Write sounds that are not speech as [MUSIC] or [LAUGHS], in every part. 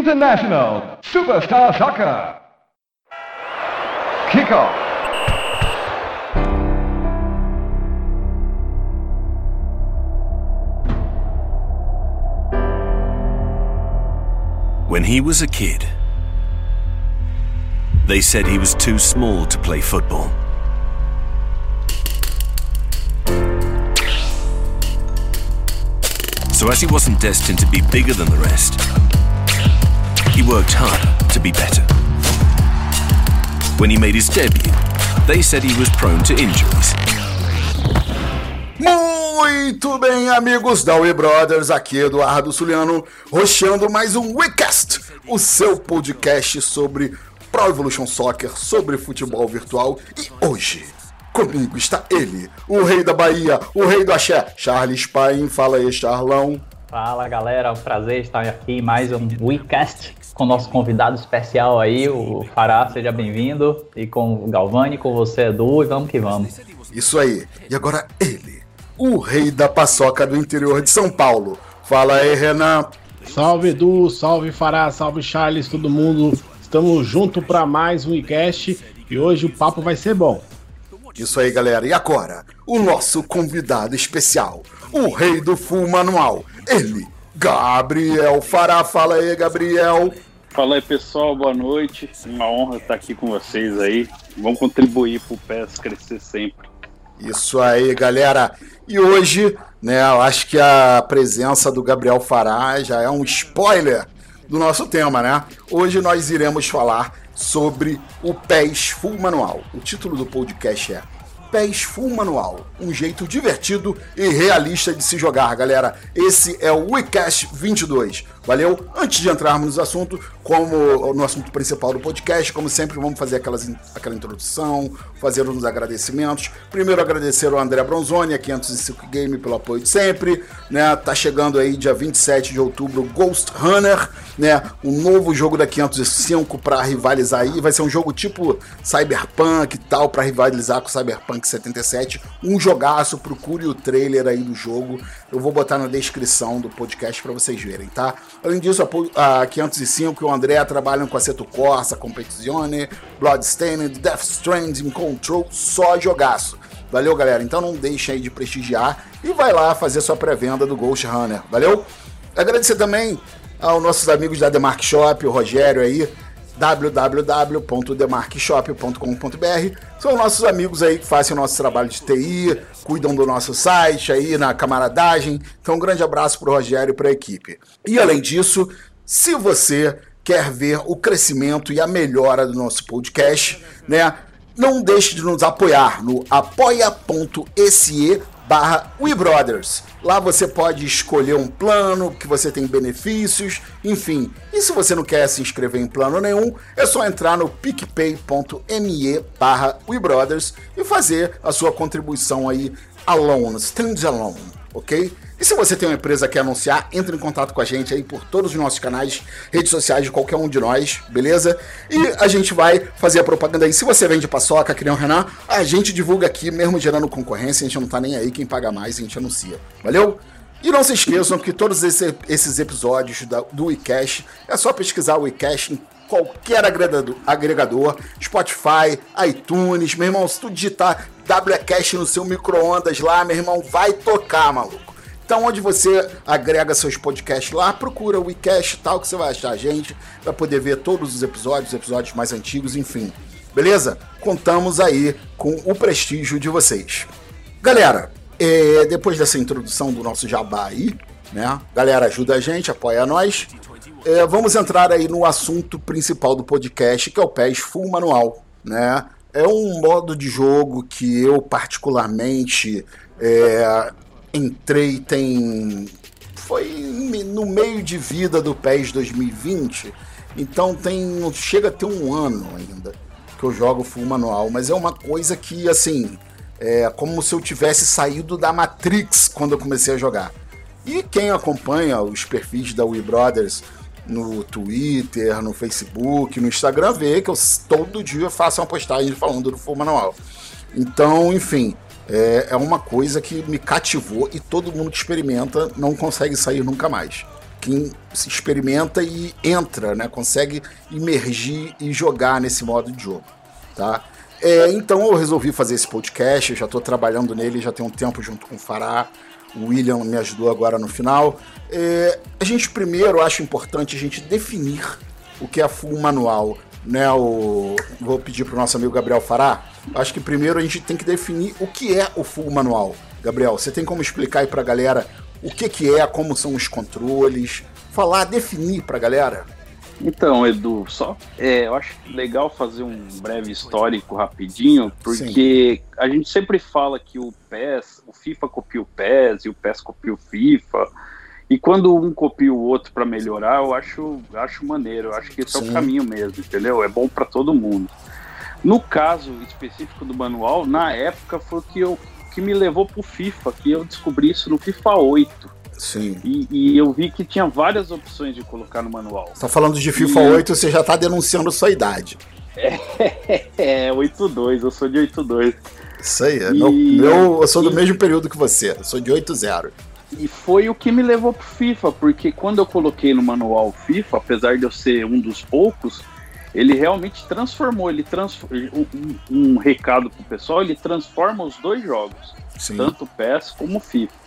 International Superstar Soccer. Kickoff. When he was a kid, they said he was too small to play football. So, as he wasn't destined to be bigger than the rest, he worked harder to be better. When he made his debut, they said he was prone to injuries. Muito bem, amigos da We Brothers, aqui Eduardo Suliano, roxando mais um WeCast, o seu podcast sobre Pro Evolution Soccer, sobre futebol virtual. E hoje, comigo está ele, o rei da Bahia, o rei do axé, Charles Paim. Fala aí, Charlão. Fala galera, é um prazer estar aqui em mais um WeCast com o nosso convidado especial aí, o Fará, seja bem-vindo. E com o Galvani, com você, Edu, e vamos que vamos. Isso aí. E agora ele, o rei da paçoca do interior de São Paulo. Fala aí, Renan. Salve Edu, salve Fará, salve Charles, todo mundo. Estamos junto para mais um WeCast e hoje o papo vai ser bom. Isso aí, galera. E agora, o nosso convidado especial, o rei do full manual, ele, Gabriel Fará. Fala aí, Gabriel. Fala aí, pessoal. Boa noite. Uma honra estar aqui com vocês aí. Vamos contribuir para o PES crescer sempre. Isso aí, galera. E hoje, né, eu acho que a presença do Gabriel Fará já é um spoiler do nosso tema, né? Hoje nós iremos falar sobre o PES Full Manual. O título do podcast é PES Full Manual, um jeito divertido e realista de se jogar, galera. Esse é o WeCast 22. Valeu? Antes de entrarmos no assunto, como no assunto principal do podcast, como sempre, vamos fazer aquelas, aquela introdução, fazer uns agradecimentos. Primeiro, agradecer ao André Bronzoni, a 505 Game, pelo apoio de sempre. Né? Tá chegando aí, dia 27 de outubro, Ghost Runner, né? um novo jogo da 505 para rivalizar aí. Vai ser um jogo tipo Cyberpunk e tal, para rivalizar com Cyberpunk 77. Um jogaço, procure o trailer aí do jogo. Eu vou botar na descrição do podcast para vocês verem, tá? Além disso, a 505 e o André trabalham com a Seto Corsa, Competizione, Bloodstained, Death Stranding, Control, só jogaço. Valeu, galera? Então não deixe aí de prestigiar e vai lá fazer sua pré-venda do Ghost Runner. Valeu? Agradecer também aos nossos amigos da Demark Shop, o Rogério aí, www.demarkshop.com.br. São nossos amigos aí que fazem o nosso trabalho de TI, cuidam do nosso site aí na camaradagem. Então, um grande abraço para o Rogério e para a equipe. E além disso, se você quer ver o crescimento e a melhora do nosso podcast, né? Não deixe de nos apoiar no apoia.se barra WeBrothers. Lá você pode escolher um plano que você tem benefícios, enfim. E se você não quer se inscrever em plano nenhum, é só entrar no picpay.me barra WeBrothers e fazer a sua contribuição aí alone, stand alone, ok? E se você tem uma empresa que quer anunciar, entre em contato com a gente aí por todos os nossos canais, redes sociais de qualquer um de nós, beleza? E a gente vai fazer a propaganda aí. Se você vende paçoca, que nem o Renan, a gente divulga aqui, mesmo gerando concorrência, a gente não tá nem aí, quem paga mais a gente anuncia, valeu? E não se esqueçam que todos esse, esses episódios do WeCash, é só pesquisar o WeCash em qualquer agregador, Spotify, iTunes, meu irmão, se tu digitar WCash no seu micro-ondas lá, meu irmão, vai tocar, maluco. Então, onde você agrega seus podcasts lá, procura o WeCast tal, que você vai achar a gente, vai poder ver todos os episódios, os episódios mais antigos, enfim. Beleza? Contamos aí com o prestígio de vocês. Galera, é, depois dessa introdução do nosso jabá aí, né? Galera, ajuda a gente, apoia nós. É, vamos entrar aí no assunto principal do podcast, que é o PES Full Manual, né? É um modo de jogo que eu particularmente é, entrei tem. Foi no meio de vida do PES 2020, então tem. chega a ter um ano ainda que eu jogo full manual, mas é uma coisa que assim. É como se eu tivesse saído da Matrix quando eu comecei a jogar. E quem acompanha os perfis da We Brothers no Twitter, no Facebook, no Instagram, vê que eu todo dia faço uma postagem falando do full manual. Então, enfim, é, é uma coisa que me cativou e todo mundo que experimenta não consegue sair nunca mais. quem se experimenta e entra, né? Consegue imergir e jogar nesse modo de jogo, tá? É, então eu resolvi fazer esse podcast, já estou trabalhando nele já tem um tempo junto com o Fará, o William me ajudou agora no final. É, a gente primeiro acho importante a gente definir o que é full manual, né? O, vou pedir para o nosso amigo Gabriel Fará. Acho que primeiro a gente tem que definir o que é o full manual. Gabriel, você tem como explicar aí para a galera o que, que é, como são os controles, falar, definir para a galera? Então, Edu, só é, eu acho legal fazer um breve histórico rapidinho, porque Sim. a gente sempre fala que o PES, o FIFA copia o PES e o PES copia o FIFA. E quando um copia o outro para melhorar, eu acho, acho maneiro, eu acho que esse Sim. é o caminho mesmo, entendeu? É bom para todo mundo. No caso específico do manual, na época foi o que, eu, que me levou pro FIFA, que eu descobri isso no FIFA 8. Sim. E, e, eu vi que tinha várias opções de colocar no manual. Você tá falando de FIFA e... 8, você já tá denunciando sua idade. É, [LAUGHS] é 8-2, eu sou de 8-2. Isso aí, é e... meu, meu, eu sou do e... mesmo período que você, eu sou de 8-0. E foi o que me levou pro FIFA, porque quando eu coloquei no manual FIFA, apesar de eu ser um dos poucos, ele realmente transformou, ele transform... um, um recado pro pessoal, ele transforma os dois jogos, Sim. tanto o PES como o FIFA.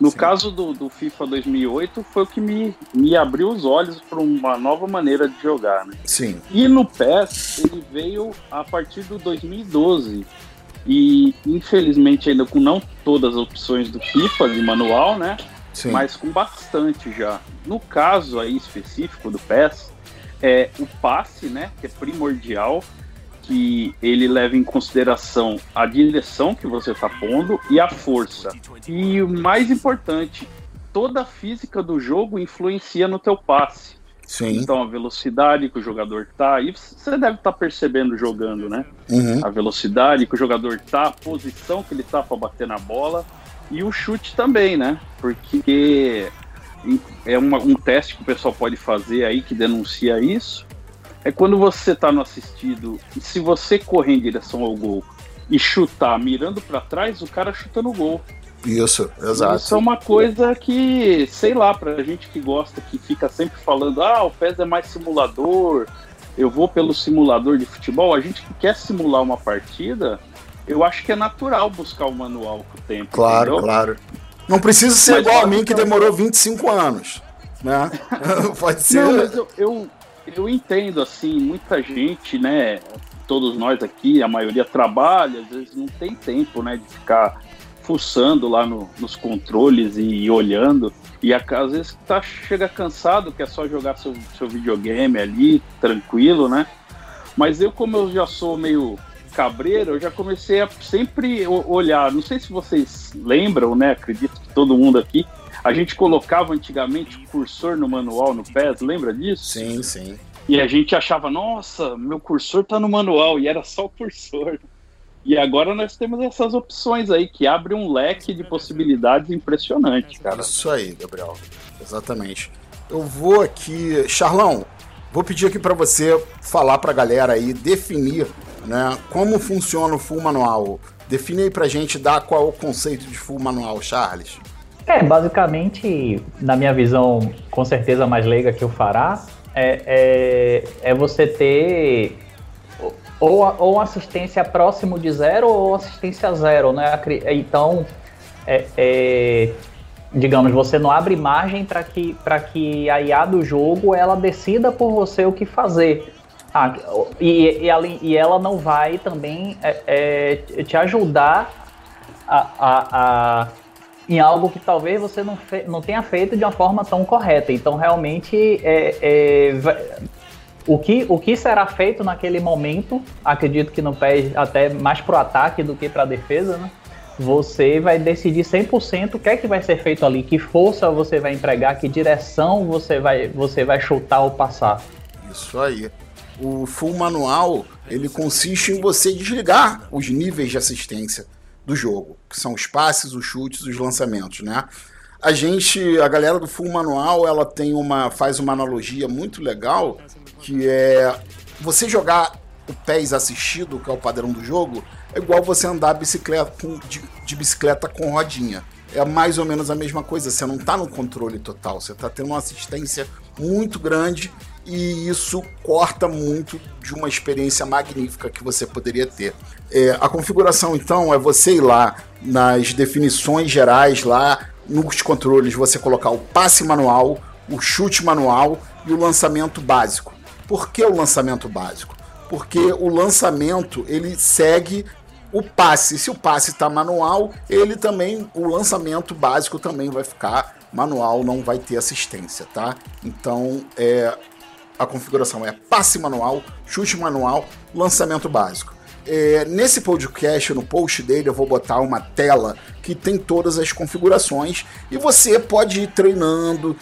No Sim. caso do, do, FIFA 2008, foi o que me, me abriu os olhos para uma nova maneira de jogar, né? Sim. E no PES, ele veio a partir do 2012. E, infelizmente, ainda com não todas as opções do FIFA de manual, né? Sim. Mas com bastante já. No caso aí específico do PES, é o passe, né? Que é primordial que ele leva em consideração a direção que você está pondo e a força. E o mais importante, toda a física do jogo influencia no teu passe. Sim. Então a velocidade que o jogador tá, e você deve estar tá percebendo jogando, né? Uhum. A velocidade que o jogador tá, a posição que ele tá para bater na bola e o chute também, né? Porque é uma, um teste que o pessoal pode fazer aí que denuncia isso é quando você está no assistido e se você correr em direção ao gol e chutar mirando para trás, o cara chuta no gol. Isso, exato. Isso é uma coisa que, sei lá, pra gente que gosta, que fica sempre falando, ah, o PES é mais simulador, eu vou pelo simulador de futebol, a gente que quer simular uma partida, eu acho que é natural buscar o manual com o tempo. Claro, entendeu? claro. Não precisa ser mas igual a mim que demorou 25 anos, né? [LAUGHS] Pode ser. Não, mas eu, eu, eu entendo, assim, muita gente, né? Todos nós aqui, a maioria trabalha, às vezes não tem tempo, né, de ficar fuçando lá no, nos controles e, e olhando. E às vezes tá, chega cansado, quer só jogar seu, seu videogame ali, tranquilo, né? Mas eu, como eu já sou meio cabreiro, eu já comecei a sempre olhar. Não sei se vocês lembram, né? Acredito que todo mundo aqui a gente colocava antigamente o cursor no manual no PES, lembra disso? Sim, sim. E a gente achava, nossa, meu cursor tá no manual, e era só o cursor. E agora nós temos essas opções aí que abrem um leque de possibilidades impressionante, cara. Isso aí, Gabriel. Exatamente. Eu vou aqui, Charlão, vou pedir aqui para você falar para a galera aí, definir, né, como funciona o full manual. Define aí pra gente, dar qual é o conceito de full manual, Charles. É, basicamente, na minha visão, com certeza mais leiga que o Fará, é, é, é você ter ou, ou assistência próximo de zero ou assistência zero, né? Então, é, é, digamos, você não abre margem para que, que a IA do jogo ela decida por você o que fazer. Ah, e, e, e ela não vai também é, é te ajudar a, a, a em algo que talvez você não, fe não tenha feito de uma forma tão correta. Então, realmente, é, é, o, que, o que será feito naquele momento, acredito que no pé até mais para o ataque do que para a defesa, né? Você vai decidir 100% o que é que vai ser feito ali, que força você vai empregar, que direção você vai, você vai chutar ou passar. Isso aí. O full manual, ele consiste em você desligar os níveis de assistência do jogo, que são os passes, os chutes, os lançamentos, né? A gente, a galera do Full Manual, ela tem uma faz uma analogia muito legal, que é você jogar o pés assistido, que é o padrão do jogo, é igual você andar bicicleta com, de, de bicicleta com rodinha. é mais ou menos a mesma coisa. Você não está no controle total, você está tendo uma assistência muito grande e isso corta muito de uma experiência magnífica que você poderia ter. É, a configuração, então, é você ir lá nas definições gerais, lá nos controles, você colocar o passe manual, o chute manual e o lançamento básico. Por que o lançamento básico? Porque o lançamento ele segue o passe. Se o passe está manual, ele também, o lançamento básico também vai ficar manual, não vai ter assistência, tá? Então, é, a configuração é passe manual, chute manual, lançamento básico. É, nesse podcast, no post dele, eu vou botar uma tela que tem todas as configurações e você pode ir treinando.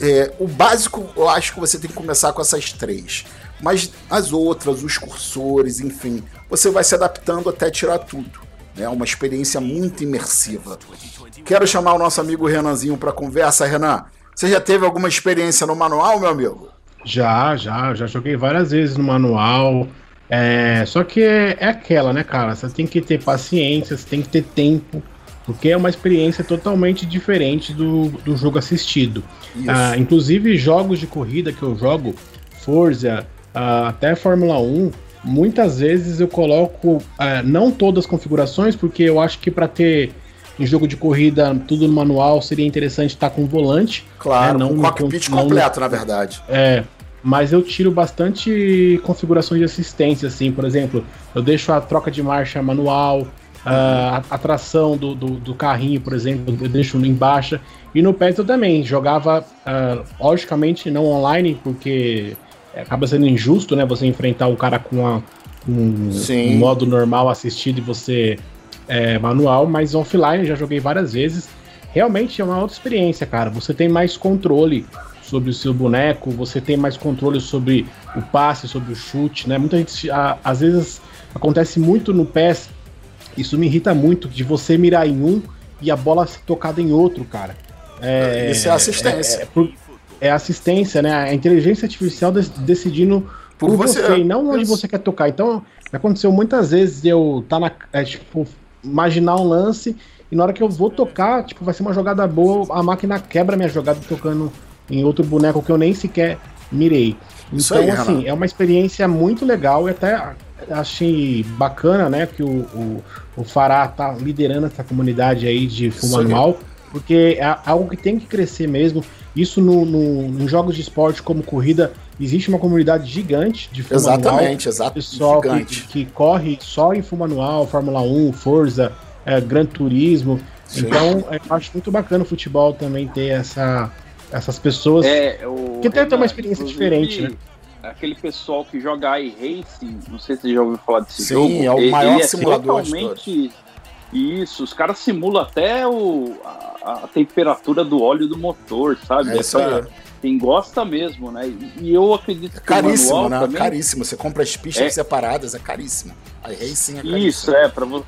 É, o básico, eu acho que você tem que começar com essas três. Mas as outras, os cursores, enfim, você vai se adaptando até tirar tudo. É né? uma experiência muito imersiva. Quero chamar o nosso amigo Renanzinho para conversa. Renan, você já teve alguma experiência no manual, meu amigo? Já, já, já joguei várias vezes no manual. É, só que é, é, aquela, né, cara? Você tem que ter paciência, você tem que ter tempo, porque é uma experiência totalmente diferente do, do jogo assistido. Ah, inclusive, jogos de corrida que eu jogo, Forza, ah, até Fórmula 1, muitas vezes eu coloco ah, não todas as configurações, porque eu acho que para ter em jogo de corrida tudo no manual seria interessante estar com volante. Claro, né? não um cockpit não, completo, na verdade. É, mas eu tiro bastante configurações de assistência, assim, por exemplo, eu deixo a troca de marcha manual, a, a tração do, do, do, carrinho, por exemplo, eu deixo em baixa. E no PES eu também jogava, uh, logicamente, não online, porque acaba sendo injusto, né? Você enfrentar o cara com a, um, um, modo normal assistido e você é, manual, mas offline já joguei várias vezes. Realmente é uma outra experiência, cara. Você tem mais controle sobre o seu boneco, você tem mais controle sobre o passe, sobre o chute, né? Muita gente, a, às vezes, acontece muito no PES, isso me irrita muito, de você mirar em um e a bola ser tocada em outro, cara. É, isso é assistência. É, é, é assistência, né? A inteligência artificial decidindo por, por você, você, e não onde você quer tocar. Então, aconteceu muitas vezes eu tá na. É, tipo, imaginar um lance e na hora que eu vou tocar, tipo, vai ser uma jogada boa, a máquina quebra minha jogada tocando em outro boneco que eu nem sequer mirei. Então, aí, assim, é uma experiência muito legal e até achei bacana, né, que o, o, o Fará tá liderando essa comunidade aí de fumo anual, porque é algo que tem que crescer mesmo. Isso no, no, em jogos de esporte como corrida, existe uma comunidade gigante de fumo Exatamente, exato. Pessoal que, que, corre só em fumo anual, Fórmula 1, Forza, é, Gran Turismo. Sim. Então, eu acho muito bacana o futebol também ter essa, essas pessoas é, o, que tentam uma experiência diferente, né? Aquele pessoal que joga iRacing, não sei se você já ouviu falar desse Sim, jogo. Sim, é o maior é simulador totalmente Isso, os caras simulam até o, a, a, temperatura do óleo do motor, sabe? É isso aí. Quem gosta mesmo, né? E eu acredito é que caríssimo, né? Também... Caríssimo. Você compra as pistas é... separadas, é caríssimo. A racing é caríssimo. Isso, é, para você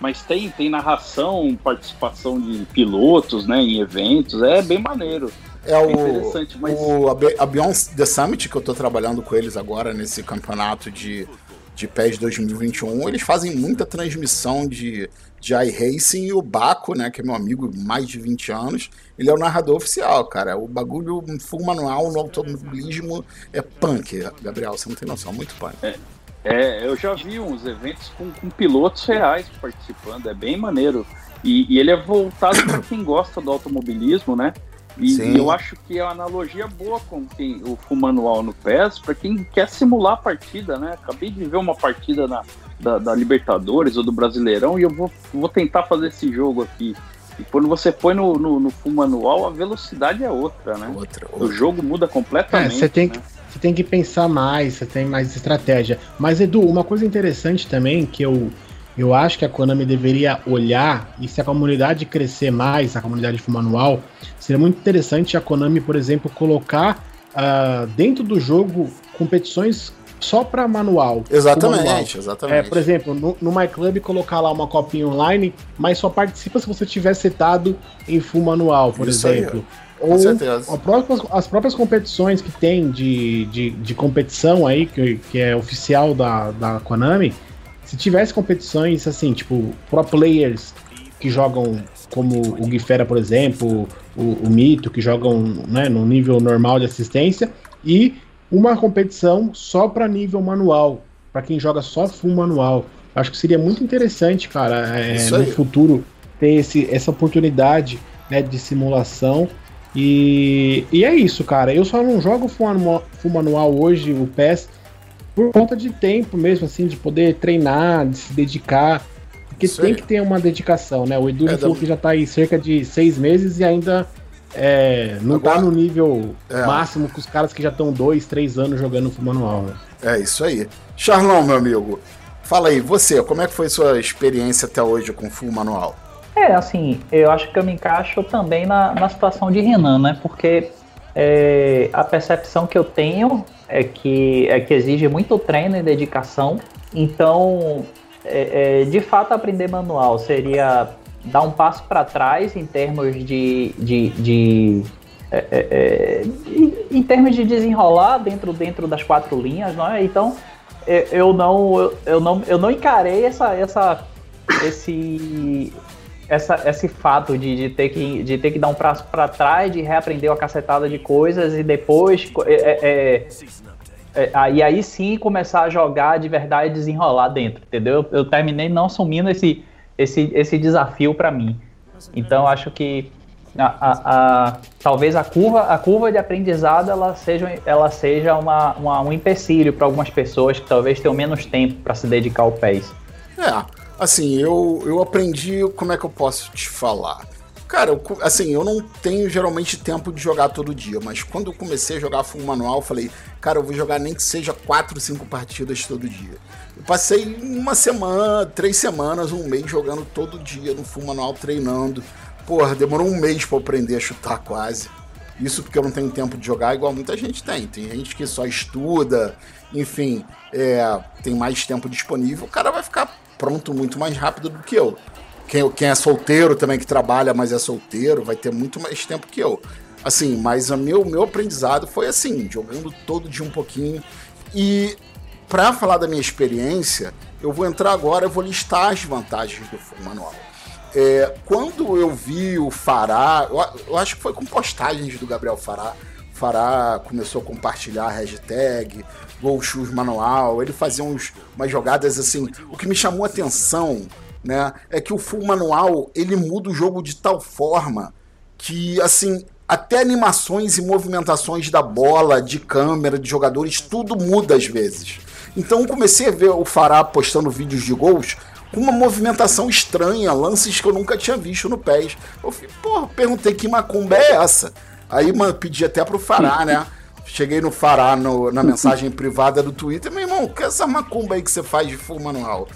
mas tem, tem narração, participação de pilotos, né, em eventos, é bem maneiro. É, o, interessante, mas... o, a Beyond The Summit, que eu tô trabalhando com eles agora nesse campeonato de, de PES 2021, eles fazem muita transmissão de, de iRacing e o Baco, né, que é meu amigo mais de 20 anos, ele é o narrador oficial, cara. O bagulho full manual no automobilismo é punk, Gabriel, você não tem noção, muito punk. É, é eu já vi uns eventos com, com pilotos reais participando, é bem maneiro. E, e ele é voltado para quem gosta do automobilismo, né? E, e, eu acho que é uma analogia boa com quem, o full manual no PES para quem quer simular a partida, né? Acabei de ver uma partida na, da, da, Libertadores ou do Brasileirão e eu vou, vou tentar fazer esse jogo aqui. E quando você põe no, no, no full manual, a velocidade é outra, né? Outra, outra. O jogo muda completamente. É, você tem né? que você tem que pensar mais, você tem mais estratégia. Mas, Edu, uma coisa interessante também que eu, eu acho que a Konami deveria olhar, e se a comunidade crescer mais, a comunidade de manual, seria muito interessante a Konami, por exemplo, colocar uh, dentro do jogo competições só para manual. Exatamente, manual. exatamente. É, por exemplo, no, no My Club colocar lá uma copinha online, mas só participa se você tiver setado em full manual, por Isso exemplo. Aí, Ou própria, as próprias competições que tem de, de, de competição aí, que, que é oficial da, da Konami, se tivesse competições assim, tipo, pro players que jogam como o Guifera, por exemplo, o, o Mito, que jogam né, no nível normal de assistência, e uma competição só para nível manual, para quem joga só full manual. Acho que seria muito interessante, cara, é, no futuro ter esse, essa oportunidade né, de simulação. E, e é isso, cara. Eu só não jogo full manual, full manual hoje, o PES, por conta de tempo mesmo, assim, de poder treinar, de se dedicar. Porque Isso tem que ter uma dedicação, né? O Edu é, falou da... que já tá aí cerca de seis meses e ainda é, não tá Agora, tá no nível é. máximo que os caras que já estão dois, três anos jogando full manual. Né? É isso aí. Charlão, meu amigo, fala aí, você, como é que foi sua experiência até hoje com full manual? É, assim, eu acho que eu me encaixo também na, na situação de Renan, né? Porque é, a percepção que eu tenho é que, é que exige muito treino e dedicação. Então, é, é, de fato, aprender manual seria dar um passo para trás em termos de, de, de é, é, é, em termos de desenrolar dentro, dentro das quatro linhas, não é? Então eu não eu não eu não encarei essa, essa esse essa, esse fato de, de, ter que, de ter que dar um passo para trás, de reaprender uma cacetada de coisas e depois é, é, é, e aí sim começar a jogar de verdade e desenrolar dentro, entendeu? Eu, eu terminei não assumindo esse, esse, esse desafio para mim. Então acho que a, a, a, talvez a curva, a curva de aprendizado ela seja, ela seja uma, uma um empecilho para algumas pessoas que talvez tenham menos tempo para se dedicar ao PES. É, assim, eu, eu aprendi, como é que eu posso te falar? Cara, eu, assim, eu não tenho geralmente tempo de jogar todo dia, mas quando eu comecei a jogar full manual, eu falei, cara, eu vou jogar nem que seja 4, 5 partidas todo dia. Eu passei uma semana, três semanas, um mês jogando todo dia no full manual, treinando. Porra, demorou um mês para aprender a chutar quase. Isso porque eu não tenho tempo de jogar igual muita gente tem. Tem gente que só estuda, enfim, é, tem mais tempo disponível. O cara vai ficar pronto muito mais rápido do que eu. Quem, quem é solteiro também, que trabalha, mas é solteiro, vai ter muito mais tempo que eu. Assim, mas o meu, meu aprendizado foi assim, jogando todo dia um pouquinho. E para falar da minha experiência, eu vou entrar agora, eu vou listar as vantagens do manual. É, quando eu vi o Fará, eu, eu, acho que foi com postagens do Gabriel Fará. Fará começou a compartilhar a hashtag, Gol Shoes Manual, ele fazia uns, umas jogadas assim. O que me chamou a atenção né? É que o full manual ele muda o jogo de tal forma que assim até animações e movimentações da bola, de câmera, de jogadores, tudo muda às vezes. Então comecei a ver o Fará postando vídeos de gols com uma movimentação estranha, lances que eu nunca tinha visto no PES. Eu falei, porra, perguntei que macumba é essa? Aí mano, pedi até pro Fará, né? Cheguei no Fará no, na mensagem privada do Twitter, meu irmão, que é essa macumba aí que você faz de full manual?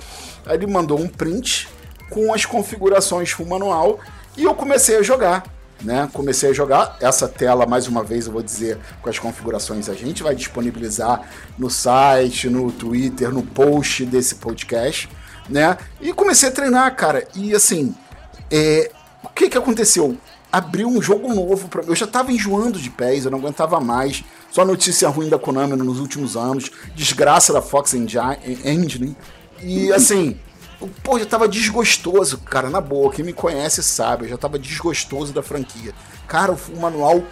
Aí ele mandou um print com as configurações full manual e eu comecei a jogar. Né? Comecei a jogar essa tela, mais uma vez eu vou dizer, com as configurações a gente vai disponibilizar no site, no Twitter, no post desse podcast, né? E comecei a treinar, cara. E assim, é... o que que aconteceu? Abriu um jogo novo para mim. Eu já tava enjoando de pés, eu não aguentava mais. Só notícia ruim da Konami nos últimos anos, desgraça da Fox Engine, e assim, pô, já tava desgostoso, cara, na boa. Quem me conhece sabe, eu já tava desgostoso da franquia. Cara, o manual,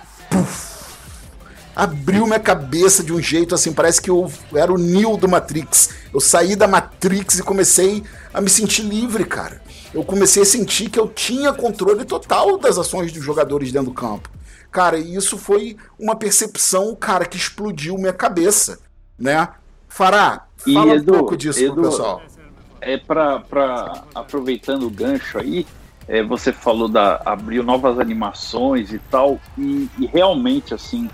abriu minha cabeça de um jeito assim, parece que eu era o Neo do Matrix. Eu saí da Matrix e comecei a me sentir livre, cara. Eu comecei a sentir que eu tinha controle total das ações dos jogadores dentro do campo. Cara, e isso foi uma percepção, cara, que explodiu minha cabeça, né? Fará, Fala Edu, um pouco disso Edu, pro pessoal. É para aproveitando o gancho aí, é, você falou da abriu novas animações e tal, e, e realmente assim,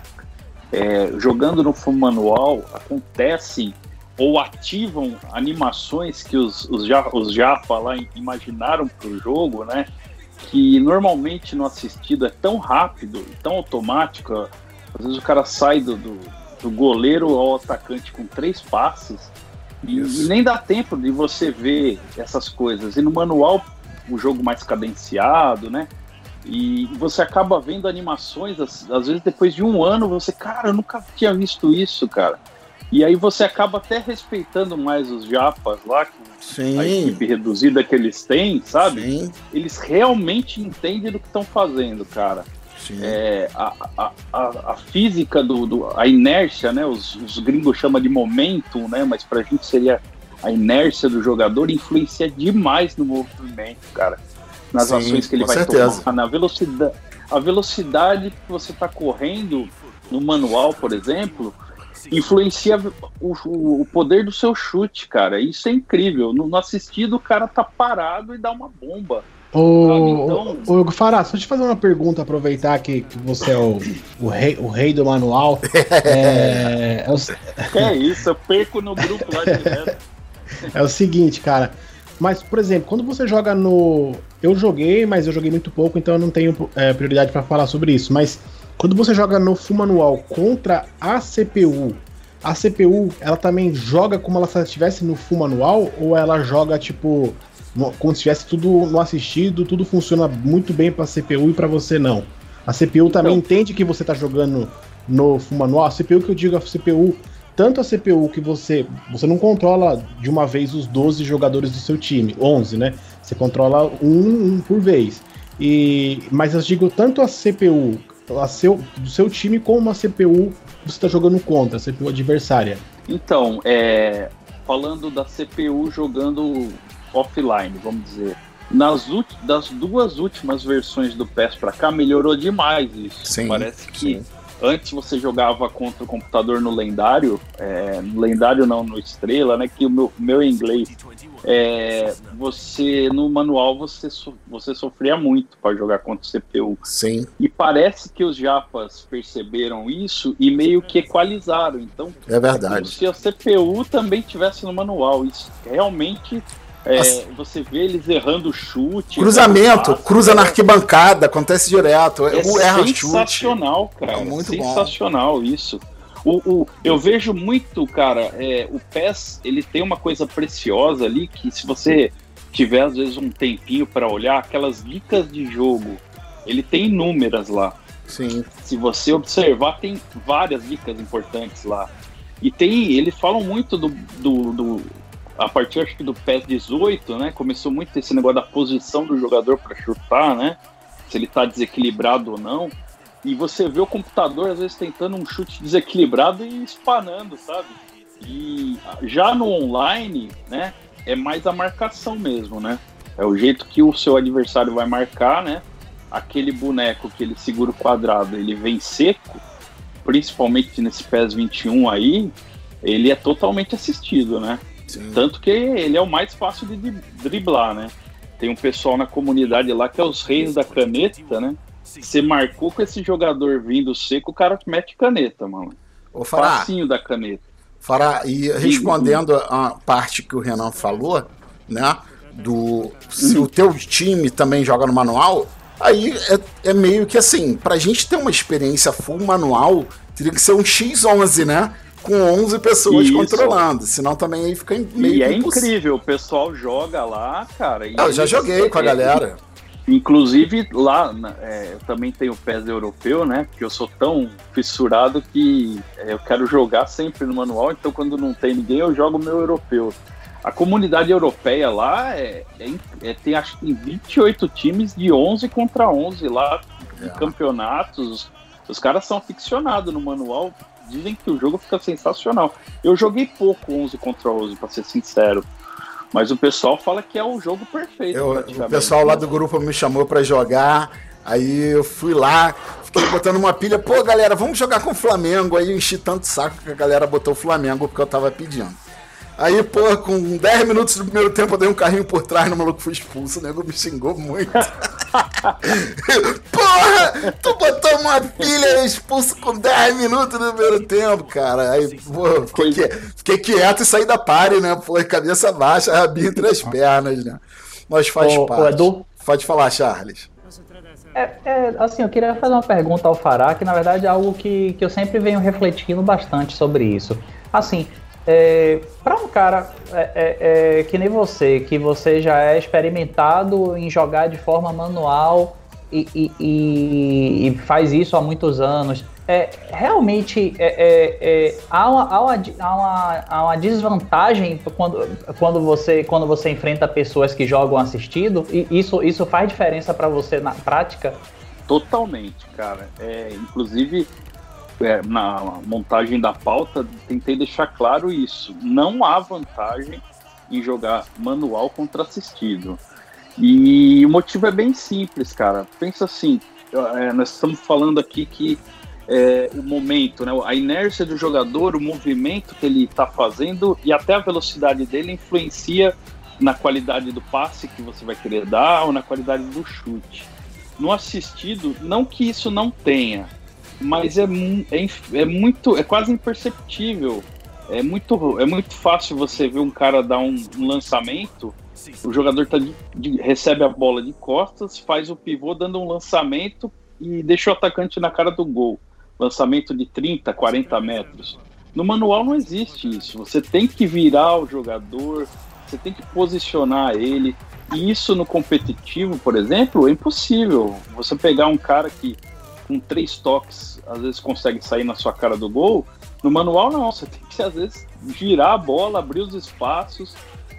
é, jogando no full manual acontecem ou ativam animações que os, os, ja, os Jaffa lá imaginaram para o jogo, né? Que normalmente no assistido é tão rápido, tão automático. Às vezes o cara sai do, do, do goleiro ao atacante com três passes e, e, nem dá tempo de você ver essas coisas. E no manual, o jogo mais cadenciado, né? E você acaba vendo animações, às, às vezes depois de um ano, você, cara, eu nunca tinha visto isso, cara. E aí você acaba até respeitando mais os japas lá, Sim. a equipe reduzida que eles têm, sabe? Sim, Eles realmente entendem do que estão fazendo, cara. sim. É, a, a, a, a física do, do- a inércia, né? Os, os gringos chamam de momentum, né? Mas pra gente seria a inércia do jogador influencia demais no movimento, cara. Nas Sim, ações que ele vai certeza. tomar, na velocidade, a velocidade que você tá correndo no manual, por exemplo, influencia o, o- poder do seu chute, cara. Isso é incrível. No, no assistido, o cara tá parado e dá uma bomba. Ô, então- ô, ô, Fará, deixa eu te fazer uma pergunta, aproveitar que, que você é o, o, rei, o rei do manual. [LAUGHS] É, é, o, É isso, eu perco no grupo lá direto. [LAUGHS] é o seguinte, cara. Mas, por exemplo, quando você joga no. Eu joguei, mas eu joguei muito pouco, então eu não tenho é, prioridade pra falar sobre isso. Mas quando você joga no full manual contra a CPU, a CPU ela também joga como ela se estivesse no full manual ou ela joga tipo no- como se tivesse tudo no assistido, tudo funciona muito bem pra CPU e pra você não? A CPU também Então. entende que você tá jogando no full manual. A CPU que eu digo, a CPU tanto a CPU que você você não controla de uma vez os 12 jogadores do seu time, 11, né? Você controla um, um por vez. E mas eu digo tanto a CPU a seu, do seu time como a CPU que você está jogando contra, a CPU adversária. Então, é, falando da CPU jogando offline, vamos dizer. Nas das duas últimas versões do PES pra cá, melhorou demais isso. Sim, Parece que sim. Antes você jogava contra o computador no lendário, é, no lendário não, no estrela, né? Que o meu, meu inglês. É, você, no manual, você, so- você sofria muito para jogar contra o CPU. Sim. E parece que os japas perceberam isso e meio que equalizaram. Então, É como verdade. se a CPU também tivesse no manual. Isso realmente é, você vê eles errando chute. Cruzamento, passe, cruza na arquibancada, acontece direto. é o erra chute. sensacional, cara. É muito bom. sensacional isso. O, o- eu vejo muito, cara, é, o PES, ele tem uma coisa preciosa ali que se você tiver às vezes um tempinho para olhar, aquelas dicas de jogo, ele tem inúmeras lá. Sim. Se você observar, tem várias dicas importantes lá. E tem, eles falam muito do, do, do- a partir acho que do PES 18, né? Começou muito esse negócio da posição do jogador para chutar, né? Se ele tá desequilibrado ou não. E você vê o computador às vezes tentando um chute desequilibrado e espanando, sabe? E já no online, né? É mais a marcação mesmo, né? É o jeito que o seu adversário vai marcar, né? Aquele boneco que ele segura o quadrado, ele vem seco, principalmente nesse PES 21 aí, ele é totalmente assistido, né? Sim. Tanto que ele é o mais fácil de dri- driblar, né? Tem um pessoal na comunidade lá que é os reis da caneta, né? Você marcou com esse jogador vindo seco, o cara mete caneta, mano. Ô, Fará, Facinho da caneta. Fará, e respondendo a parte que o Renan falou, né? Do se o teu time também joga no manual, aí é, é meio que assim, pra gente ter uma experiência full manual, teria que ser um X11, né? Com 11 pessoas Isso. controlando, senão também aí fica meio E é impossível. incrível, o pessoal joga lá, cara. Eu já joguei com a galera. Inclusive, lá, é, eu também tenho o PES europeu, né? Porque eu sou tão fissurado que é, eu quero jogar sempre no manual, então quando não tem ninguém, eu jogo o meu europeu. A comunidade europeia lá é, é é- tem acho que 28 times de 11 contra 11 lá, em É. campeonatos. Os caras são aficionados no manual, dizem que o jogo fica sensacional. Eu joguei pouco 11 contra 11, pra ser sincero. Mas o pessoal fala que é o jogo perfeito. Eu- o pessoal lá do grupo me chamou pra jogar. Aí eu fui lá, fiquei botando uma pilha. Pô, galera, vamos jogar com o Flamengo. Aí eu enchi tanto saco que a galera botou o Flamengo porque eu tava pedindo. Aí, pô, com 10 minutos do primeiro tempo eu dei um carrinho por trás, no maluco foi expulso, o nego me xingou muito. [LAUGHS] Porra! Tu botou uma pilha expulso com 10 minutos no primeiro tempo, cara. Aí, pô, fiquei, que- fiquei quieto e saí da pare, né? Pô, cabeça baixa, rabinho entre as pernas, né? Mas faz Ô, ô, parte. Edu. Pode falar, Charles. É, é, assim, eu queria fazer uma pergunta ao Fará, que na verdade é algo que, que eu sempre venho refletindo bastante sobre isso. Assim, é, para um cara é, é, é, que nem você, que você já é experimentado em jogar de forma manual e, e- e- faz isso há muitos anos, é, realmente é, é, há, uma, há, uma, há, uma, há uma desvantagem quando, quando, você, quando você enfrenta pessoas que jogam assistido, e isso, isso faz diferença para você na prática? Totalmente, cara. É, inclusive, é, na montagem da pauta, tentei deixar claro isso. Não há vantagem em jogar manual contra assistido. E o motivo é bem simples, cara. Pensa assim, é, nós estamos falando aqui que é, o momento, né? A inércia do jogador, o movimento que ele está fazendo e até a velocidade dele influencia na qualidade do passe que você vai querer dar ou na qualidade do chute. No assistido, não que isso não tenha, mas é, é, é muito, é quase imperceptível. É muito, é muito fácil você ver um cara dar um, um lançamento, o jogador tá de, de, recebe a bola de costas, faz o pivô dando um lançamento e deixa o atacante na cara do gol lançamento de 30, 40 metros. No manual não existe isso. Você tem que virar o jogador, você tem que posicionar ele. E isso no competitivo, por exemplo, é impossível. Você pegar um cara que com três toques às vezes consegue sair na sua cara do gol. No manual não, você tem que às vezes girar a bola, abrir os espaços,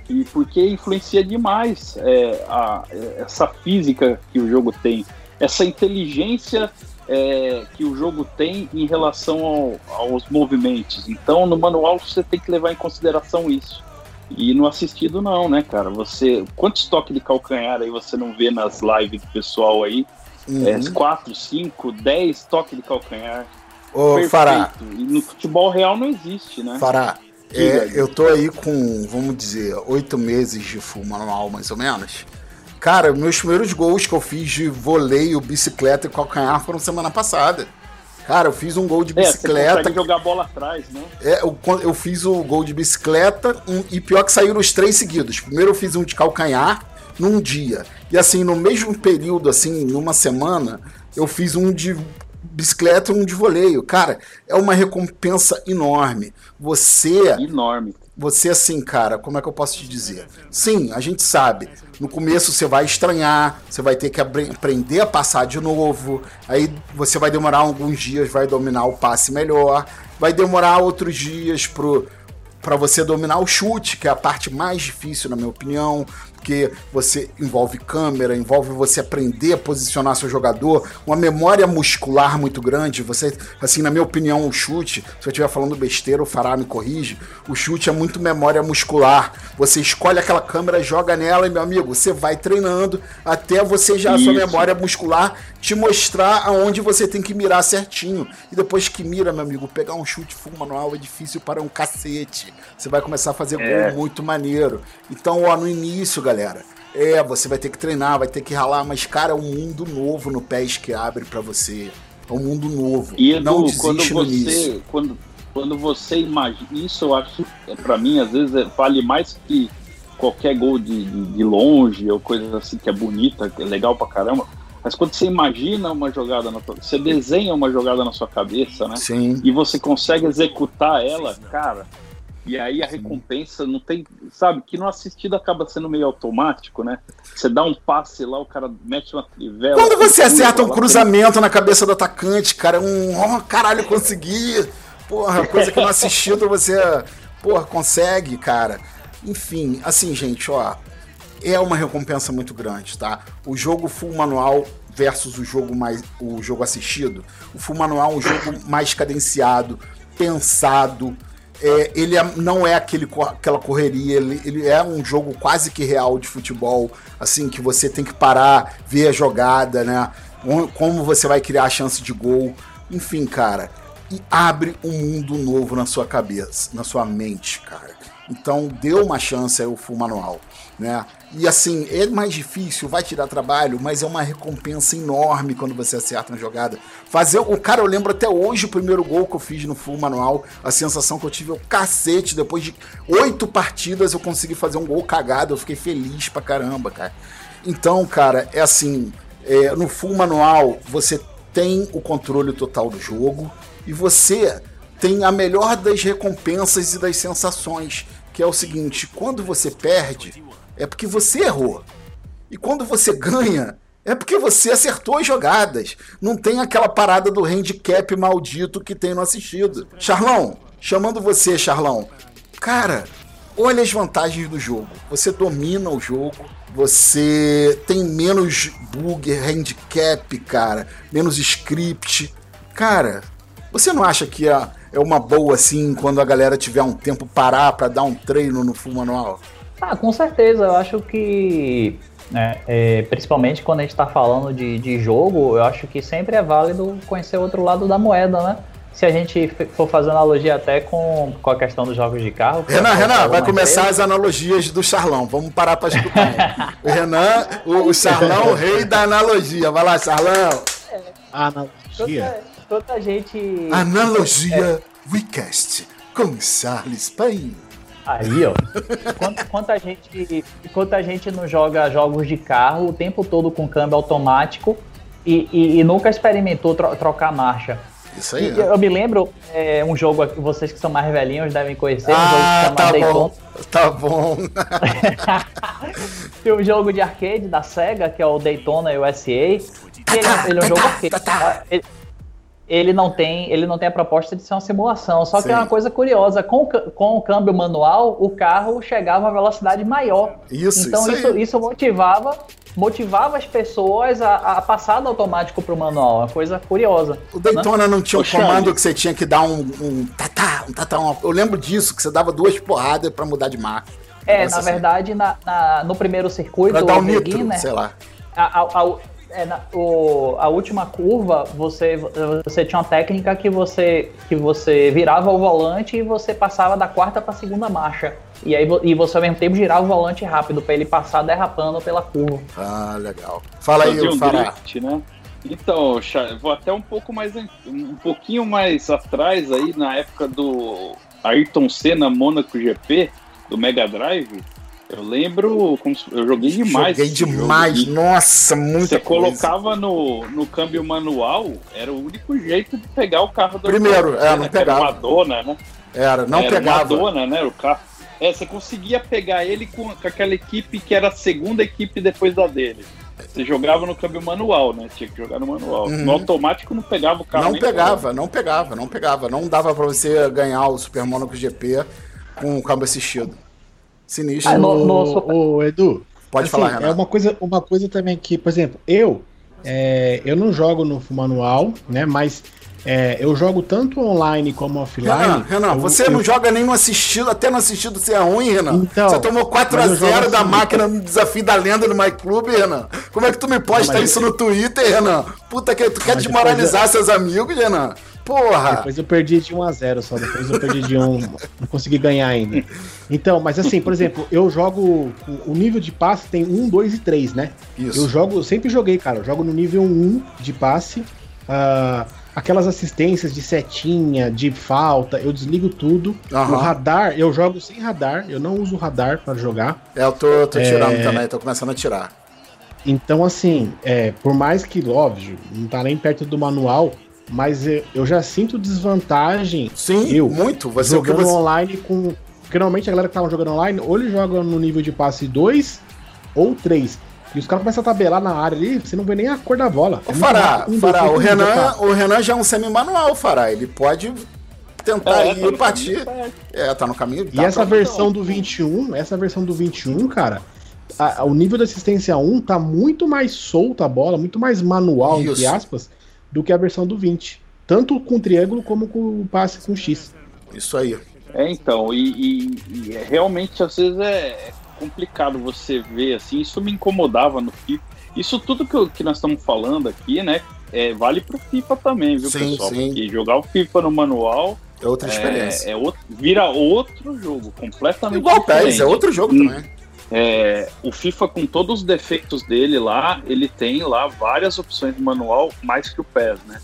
e porque influencia demais é, a, essa física que o jogo tem, essa inteligência é, que o jogo tem em relação ao, aos movimentos. Então, no manual você tem que levar em consideração isso. E no assistido não, né, cara? Você. Quantos toques de calcanhar aí você não vê nas lives do pessoal aí? Uhum. É, 4, 5, 10 toques de calcanhar. Ô, Perfeito. Fará. E no futebol real não existe, né? Fará. É, eu tô aí com, vamos dizer, oito meses de manual, mais ou menos. Cara, meus primeiros gols que eu fiz de voleio, bicicleta e calcanhar foram semana passada. Cara, eu fiz um gol de bicicleta. É, você jogar bola atrás, né? É, eu, eu fiz o gol de bicicleta um, e pior que saíram os três seguidos. Primeiro eu fiz um de calcanhar num dia. E assim, no mesmo período, assim, numa semana, eu fiz um de bicicleta e um de voleio. Cara, é uma recompensa enorme. Você. Enorme. Você, assim, cara, como é que eu posso te dizer? Sim, a gente sabe. No começo você vai estranhar, você vai ter que aprender a passar de novo. Aí você vai demorar alguns dias, vai dominar o passe melhor. Vai demorar outros dias pro, para você dominar o chute, que é a parte mais difícil, na minha opinião porque você envolve câmera, envolve você aprender a posicionar seu jogador, uma memória muscular muito grande. Você, assim, na minha opinião, o chute, se eu estiver falando besteira, o Fará me corrige, o chute é muito memória muscular. Você escolhe aquela câmera, joga nela e, meu amigo, você vai treinando até você já, a sua memória muscular, te mostrar aonde você tem que mirar certinho. E depois que mira, meu amigo, pegar um chute full manual é difícil para um cacete. Você vai começar a fazer é. gol muito maneiro. Então, ó, no início, galera, galera. É, você vai ter que treinar, vai ter que ralar, mas, cara, é um mundo novo no PES que abre para você. É um mundo novo. E Edu, não desiste quando você, quando, quando você imagina, isso eu acho, é, para mim, às vezes, é, vale mais que qualquer gol de, de, de longe ou coisa assim que é bonita, que é legal pra caramba. Mas quando você imagina uma jogada, na tua, você desenha uma jogada na sua cabeça, né? Sim. E você consegue executar ela, cara, e aí a recompensa não tem, sabe, que no assistido acaba sendo meio automático, né? Você dá um passe lá, o cara mete uma trivela. Quando você acerta um cruzamento tem... na cabeça do atacante, cara, um, oh, caralho, consegui. Porra, coisa que no assistido você, porra, consegue, cara. Enfim, assim, gente, ó, é uma recompensa muito grande, tá? O jogo full manual versus o jogo mais o jogo assistido. O full manual é um jogo mais cadenciado, pensado, é, ele é, não é aquele, aquela correria, ele, ele, é um jogo quase que real de futebol, assim, que você tem que parar, ver a jogada, né? Como você vai criar a chance de gol. Enfim, cara. E abre um mundo novo na sua cabeça, na sua mente, cara. Então, dê uma chance aí o Full Manual, né? E assim, é mais difícil, vai tirar trabalho, mas é uma recompensa enorme quando você acerta uma jogada. Fazer o cara, eu lembro até hoje o primeiro gol que eu fiz no full manual, a sensação que eu tive o cacete, depois de oito partidas eu consegui fazer um gol cagado, eu fiquei feliz pra caramba, cara. Então, cara, é assim, é, no full manual você tem o controle total do jogo e você tem a melhor das recompensas e das sensações, que é o seguinte, quando você perde, é porque você errou. E quando você ganha, É porque você acertou as jogadas. Não tem aquela parada do handicap maldito que tem no assistido. Charlão, chamando você, Charlão. Cara, olha as vantagens do jogo. Você domina o jogo, você tem menos bug, handicap, cara, menos script. Cara, você não acha que é, é uma boa assim quando a galera tiver um tempo parar para dar um treino no full manual? Ah, com certeza. Eu acho que, né, é, principalmente quando a gente está falando de, de jogo, eu acho que sempre é válido conhecer o outro lado da moeda, né? se a gente for fazer analogia até com, com a questão dos jogos de carro. Renan, Renan, vai começar vezes. as analogias do Charlão. Vamos parar para escutar. o Renan, o, o Charlão, o rei da analogia. Vai lá, Charlão. É. Analogia. Toda, gente. Analogia é. Recast com Charles Payne. Aí, ó. Quanto, quanta, gente, quanta gente não joga jogos de carro o tempo todo com câmbio automático e, e, e nunca experimentou tro, trocar marcha. Isso aí. E, eu me lembro, é, um jogo que vocês que são mais velhinhos devem conhecer, ah, um jogo tá Dayton. Bom, tá bom. [LAUGHS] Tem um jogo de arcade da SEGA, que é o Daytona USA. Ele, ele, é um jogo arcade. Ele, ele não tem ele não tem a proposta de ser uma simulação. Só Sim. que é uma coisa curiosa, com, com o câmbio manual, o carro chegava a uma velocidade maior. Isso, então isso, isso, isso, motivava motivava as pessoas a, a passar do automático para o manual. É uma coisa curiosa. O Daytona né? não tinha um comando que você tinha que dar um, um tatá, um tatá. Um, eu lembro disso, que você dava duas porradas para mudar de marca. É, na assim. verdade, na, na, no primeiro circuito, pra dar um nitro, né, sei lá. A, a, a, é, na, o, a última curva, você, você tinha uma técnica que você, que você virava o volante e você passava da quarta para a segunda marcha. E aí e você ao mesmo tempo girava o volante rápido para ele passar derrapando pela curva. Ah, legal. Fala aí, um Fará. Drift, né? Então, vou até um pouco mais um pouquinho mais atrás aí na época do Ayrton Senna Monaco GP do Mega Drive. Eu lembro, eu joguei demais. Joguei demais, jogo. nossa, muito Você colocava no, no câmbio manual, era o único jeito de pegar o carro do Primeiro, é, não pegava. Era Madonna, né? Era, não era pegava. Madonna, né? O carro. É, você conseguia pegar ele com, com aquela equipe que era a segunda equipe depois da dele. Você jogava no câmbio manual, né? Tinha que jogar no manual. Uhum. No automático não pegava o carro. Não pegava, não pegava, não pegava. Não dava para você ganhar o Super Monaco GP com o câmbio assistido. Sinistro. Ah, no, no... O, Edu, pode assim, falar, Renato. É uma coisa, uma coisa também que, por exemplo, eu é, eu não jogo no manual, né? Mas é, eu jogo tanto online como offline. Renan, Renan eu, você eu... não joga nem no assistido, até no assistido você é ruim, Renan. Então, você tomou 4x0 da assim, máquina no desafio da lenda no My Club, Renan. Como é que tu me posta não, isso no Twitter, Renan? Puta que tu quer desmoralizar eu... seus amigos, Renan? Porra! Depois eu perdi de 1 a 0 só, depois eu perdi de 1, não consegui ganhar ainda. Então, mas assim, por exemplo, eu jogo. O nível de passe tem 1, 2 e 3, né? Isso. Eu jogo, eu sempre joguei, cara. Eu jogo no nível 1 de passe. Uh, aquelas assistências de setinha, de falta, eu desligo tudo. Uhum. O radar, eu jogo sem radar, eu não uso radar para jogar. É, eu tô, tô tirando é... também, tô começando a tirar. Então, assim, é, por mais que, óbvio, não tá nem perto do manual, mas eu já sinto desvantagem. Sim, eu, muito. Você, jogando você... online com. Porque normalmente a galera que tava jogando online, ou ele joga no nível de passe 2 ou 3. E os caras começam a tabelar na área ali, você não vê nem a cor da bola. Ô, é Fará, um, Fará o, Renan, o Renan já é um semi-manual, Fará. Ele pode tentar é, ir tá partir. É, tá no caminho. E essa versão do 21, essa versão do 21, cara, a, a, o nível da assistência 1 tá muito mais solta a bola, muito mais manual, Isso. entre aspas, do que a versão do 20. Tanto com triângulo como com o passe com X. Isso aí. É, então, e, e, e é, realmente às vezes é complicado você ver assim, isso me incomodava no FIFA. Isso tudo que, que nós estamos falando aqui, né, é, vale pro FIFA também, viu, sim, pessoal? Sim. Porque jogar o FIFA no manual é outra experiência. É, é outro, vira outro jogo, completamente Igual diferente. PES, é outro jogo também. É, o FIFA, com todos os defeitos dele lá, ele tem lá várias opções de manual, mais que o PES, né?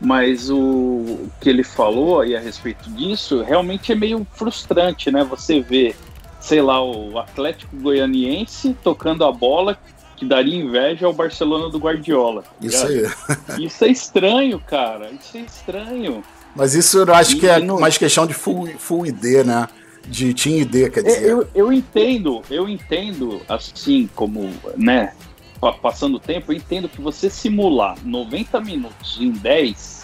Mas o, que ele falou aí a respeito disso realmente é meio frustrante, né? Você vê, sei lá, o Atlético Goianiense tocando a bola que daria inveja ao Barcelona do Guardiola. Tá isso aí. [LAUGHS] Isso é estranho, cara. Isso é estranho. Mas isso eu acho e, que é no... mais questão de ID, né? De Team ID, quer dizer. Eu, eu entendo, eu entendo, assim como, né, passando o tempo, eu entendo que você simular 90 minutos em 10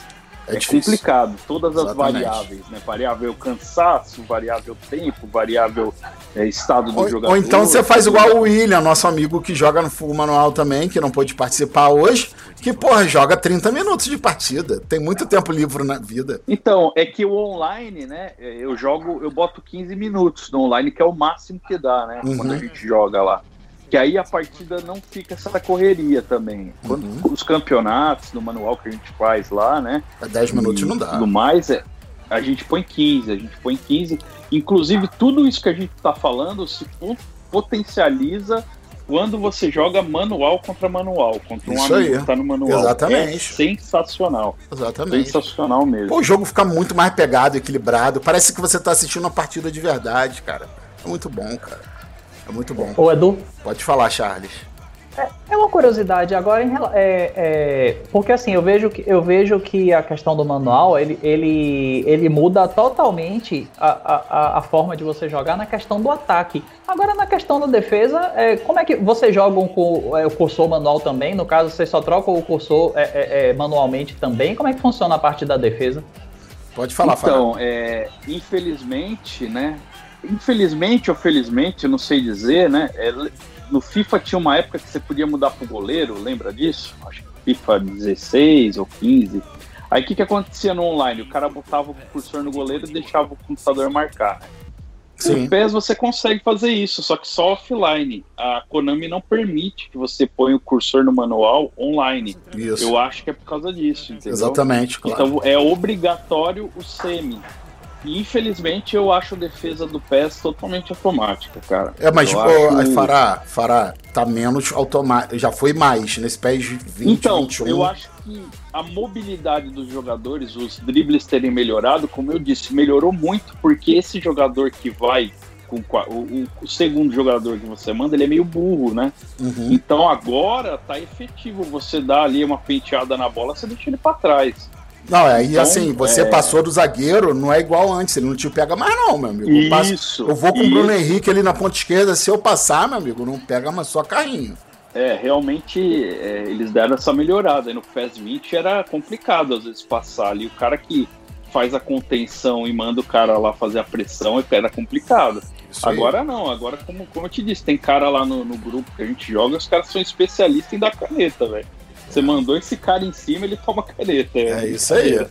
É, é, complicado. Todas as Exatamente. variáveis, né? Variável cansaço, variável tempo, variável é, estado do Ou, jogador. ou então você faz igual o William, nosso amigo que joga no full manual também, que não pôde participar hoje, que, porra, joga 30 minutos de partida. Tem muito tempo livre na vida. Então, é que o online, né? Eu jogo, eu boto 15 minutos no online, que é o máximo que dá, né? Uhum. Quando a gente joga lá. Que aí a partida não fica essa correria também. Quando Uhum. os campeonatos no manual que a gente faz lá, né? É 10 minutos e não dá. Tudo mais, é, a gente põe 15, a gente põe 15. Inclusive, tudo isso que a gente tá falando se po- potencializa quando você joga manual contra manual, contra um Isso amigo aí. que tá no manual. Exatamente. É sensacional. Exatamente. Sensacional mesmo. Pô, o jogo fica muito mais pegado, equilibrado. Parece que você tá assistindo uma partida de verdade, cara. É muito bom, cara. É muito bom. Ô, Edu, Pode falar, Charles. É uma curiosidade agora em é, é, porque assim eu vejo que eu vejo que a questão do manual ele, ele, ele muda totalmente a, a, a forma de você jogar na questão do ataque. Agora na questão da defesa, é, como é que você joga com é, o cursor manual também? No caso você só troca o cursor é, é, é, manualmente também? Como é que funciona a parte da defesa? Pode falar, Fábio. Então, é, infelizmente, né? Infelizmente ou felizmente, eu não sei dizer, né? é, no FIFA tinha uma época que você podia mudar pro goleiro, lembra disso? Acho que FIFA 16 ou 15. Aí o que, que acontecia no online? O cara botava o cursor no goleiro e deixava o computador marcar. Sim. No PES você consegue fazer isso, só que só offline. A Konami não permite que você ponha o cursor no manual online. Isso. Eu acho que é por causa disso, entendeu? Exatamente, claro. Então é obrigatório o semi. E infelizmente eu acho a defesa do PES totalmente automática, cara. É, mas ô, acho- Fará, Fará, tá menos automático. Já foi mais nesse PES 20, Então, 21. eu acho que a mobilidade dos jogadores, os dribles terem melhorado, como eu disse, melhorou muito, porque esse jogador que vai com o, o- segundo jogador que você manda, ele é meio burro, né? Uhum. Então agora tá efetivo você dar ali uma penteada na bola, você deixa ele pra trás. Não, aí Então, assim, você é- passou do zagueiro, não é igual antes, ele não te pega mais não, meu amigo. Eu, passo- Isso. eu vou com o isso. Bruno Henrique ali na ponta esquerda, se eu passar, meu amigo, não pega mais só carrinho. É, realmente é, eles deram essa melhorada. E no PES 20 era complicado às vezes passar ali. O cara que faz a contenção e manda o cara lá fazer a pressão era complicado. Isso aí. Agora não, agora como, como eu te disse, tem cara lá no, no grupo que a gente joga, os caras são especialistas em dar caneta, velho. Você mandou esse cara em cima, ele toma caneta. É isso aí.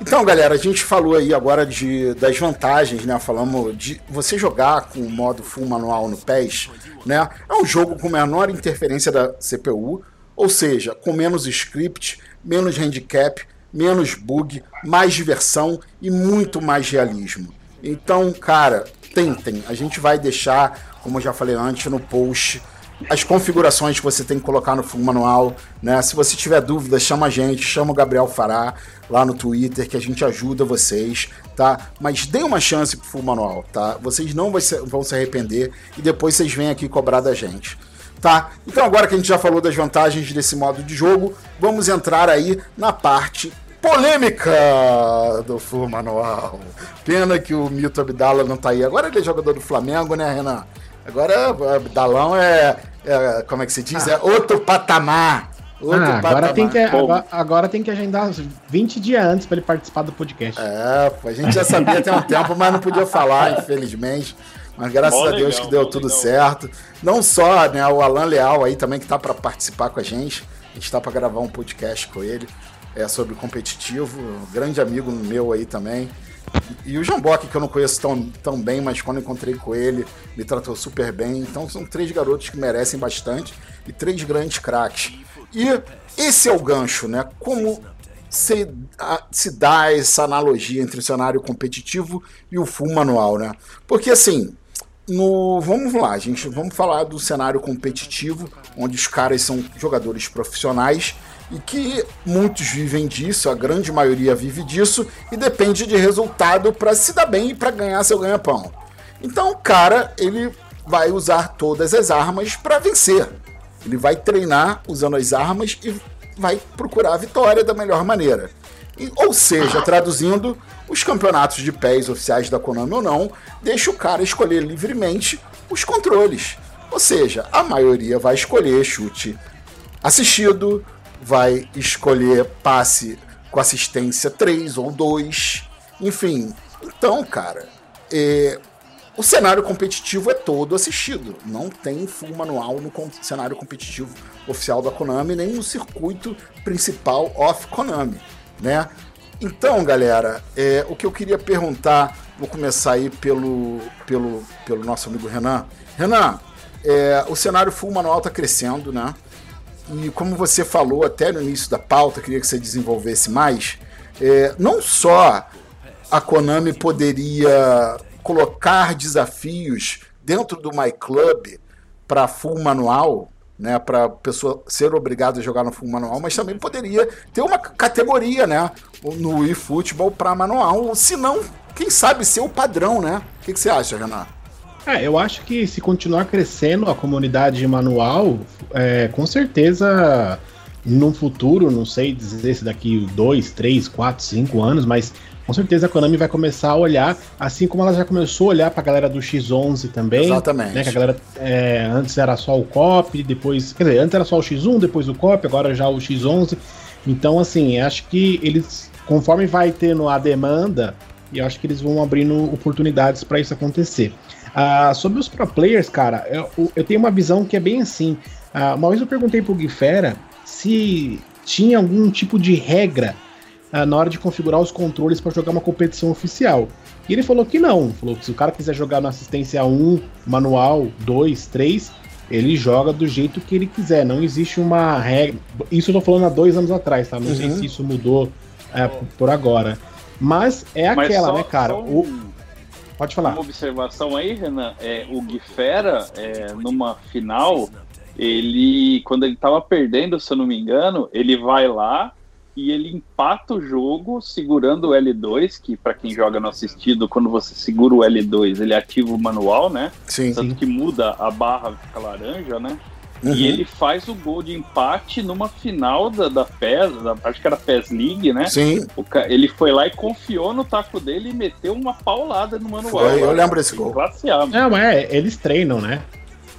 Então, galera, a gente falou aí agora de, das vantagens, né? Falamos de você jogar com o modo full manual no PES, né? É um jogo com menor interferência da CPU, ou seja, com menos script, menos handicap, menos bug, mais diversão e muito mais realismo. Então, cara, tentem. A gente vai deixar, como eu já falei antes, no post as configurações que você tem que colocar no manual, né? Se você tiver dúvida, chama a gente, chama o Gabriel Fará lá no Twitter que a gente ajuda vocês, tá? Mas dê uma chance pro full manual, tá? Vocês não vão se arrepender e depois vocês vêm aqui cobrar da gente. Tá? Então agora que a gente já falou das vantagens desse modo de jogo, vamos entrar aí na parte polêmica do full manual. Pena que o Mito Abdala não tá aí. Agora ele é jogador do Flamengo, né, Renan? Agora Abdalão é, é- como é que se diz? É outro patamar. Outro Ah, agora, patamar. tem que, agora, agora tem que agendar 20 dias antes pra ele participar do podcast. É, pô, a gente já sabia tem um [LAUGHS] tempo, mas não podia falar, infelizmente. Mas graças a Deus legal, que deu tudo legal. certo. Não só né, o Alan Leal aí também que tá para participar com a gente. A gente tá para gravar um podcast com ele é sobre competitivo, um grande amigo meu aí também. E o Jambock, que eu não conheço tão, tão bem, mas quando encontrei com ele, me tratou super bem. Então são três garotos que merecem bastante e três grandes craques. E esse é o gancho, né? Como se, a- se dá essa analogia entre o cenário competitivo e o full manual, né? Porque assim, no, vamos lá, gente, vamos falar do cenário competitivo, onde os caras são jogadores profissionais e que muitos vivem disso, a grande maioria vive disso e depende de resultado para se dar bem e para ganhar seu ganha-pão. Então o cara, ele vai usar todas as armas para vencer. Ele vai treinar usando as armas e vai procurar a vitória da melhor maneira. E- ou seja, traduzindo, os campeonatos de pés oficiais da Konami ou não, deixa o cara escolher livremente os controles. Ou seja, a maioria vai escolher chute assistido, vai escolher passe com assistência 3 ou 2, enfim. Então, cara, é, o cenário competitivo é todo assistido. Não tem full manual no cenário competitivo oficial da Konami, nem no circuito principal off Konami, né? Então, galera, é, o que eu queria perguntar, vou começar aí pelo, pelo, pelo nosso amigo Renan. Renan, é, o cenário full manual está crescendo, né? E como você falou até no início da pauta, queria que você desenvolvesse mais. É, não só a Konami poderia colocar desafios dentro do My Club para full manual, né, para pessoa ser obrigada a jogar no full manual, mas também poderia ter uma categoria, né, no eFootball para manual, se não, quem sabe ser o padrão, né? O que, que você acha, Renan? É, eu acho que se continuar crescendo a comunidade manual, é, com certeza no futuro, não sei dizer se daqui dois, três, quatro, cinco anos, mas com certeza a Konami vai começar a olhar, assim como ela já começou a olhar pra galera do X11 também. Exatamente. Né, que a galera é, antes era só o COP, depois. Quer dizer, antes era só o X1, depois o COP, agora já o X11. Então, assim, acho que eles, conforme vai tendo a demanda, eu acho que eles vão abrindo oportunidades para isso acontecer. Ah, sobre os pro players, cara, eu, eu, tenho uma visão que é bem assim. Ah, uma vez eu perguntei pro Guifera se tinha algum tipo de regra uh, na hora de configurar os controles para jogar uma competição oficial. E ele falou que não. Falou que se o cara quiser jogar na assistência 1, manual, 2, 3, ele joga do jeito que ele quiser. Não existe uma regra. Isso eu tô falando há dois anos atrás, tá? Não uhum. sei se isso mudou é, por agora. Mas é aquela, só, né, cara? Um, o... Pode falar. Uma observação aí, Renan. É, o Guifera, é, numa final, ele, quando ele tava perdendo, se eu não me engano, ele vai lá e ele empata o jogo segurando o L2, que para quem joga no assistido, quando você segura o L2, ele ativa o manual, né? Sim. Tanto sim. que muda a barra, fica laranja, né? Uhum. E ele faz o gol de empate numa final da, da PES, da, acho que era PES League, né? Sim. O, ele foi lá e confiou no taco dele e meteu uma paulada no manual. Foi, eu lembro desse gol. Classe A, Não, mas é, eles treinam, né?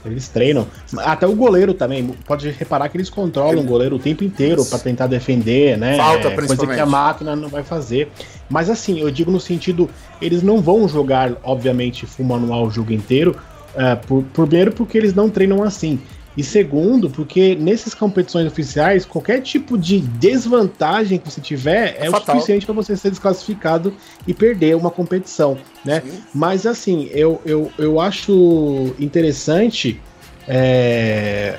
Eles treinam. Até o goleiro também. Pode reparar que eles controlam o goleiro o tempo inteiro para tentar defender, né? Falta, é, Coisa que a máquina não vai fazer. Mas assim, eu digo no sentido, eles não vão jogar, obviamente, full manual o jogo inteiro. Uh, por, primeiro porque eles não treinam assim. E segundo, porque nessas competições oficiais, qualquer tipo de desvantagem que você tiver é, é o suficiente para você ser desclassificado e perder uma competição, né? Sim. Mas assim, eu, eu, eu acho interessante é,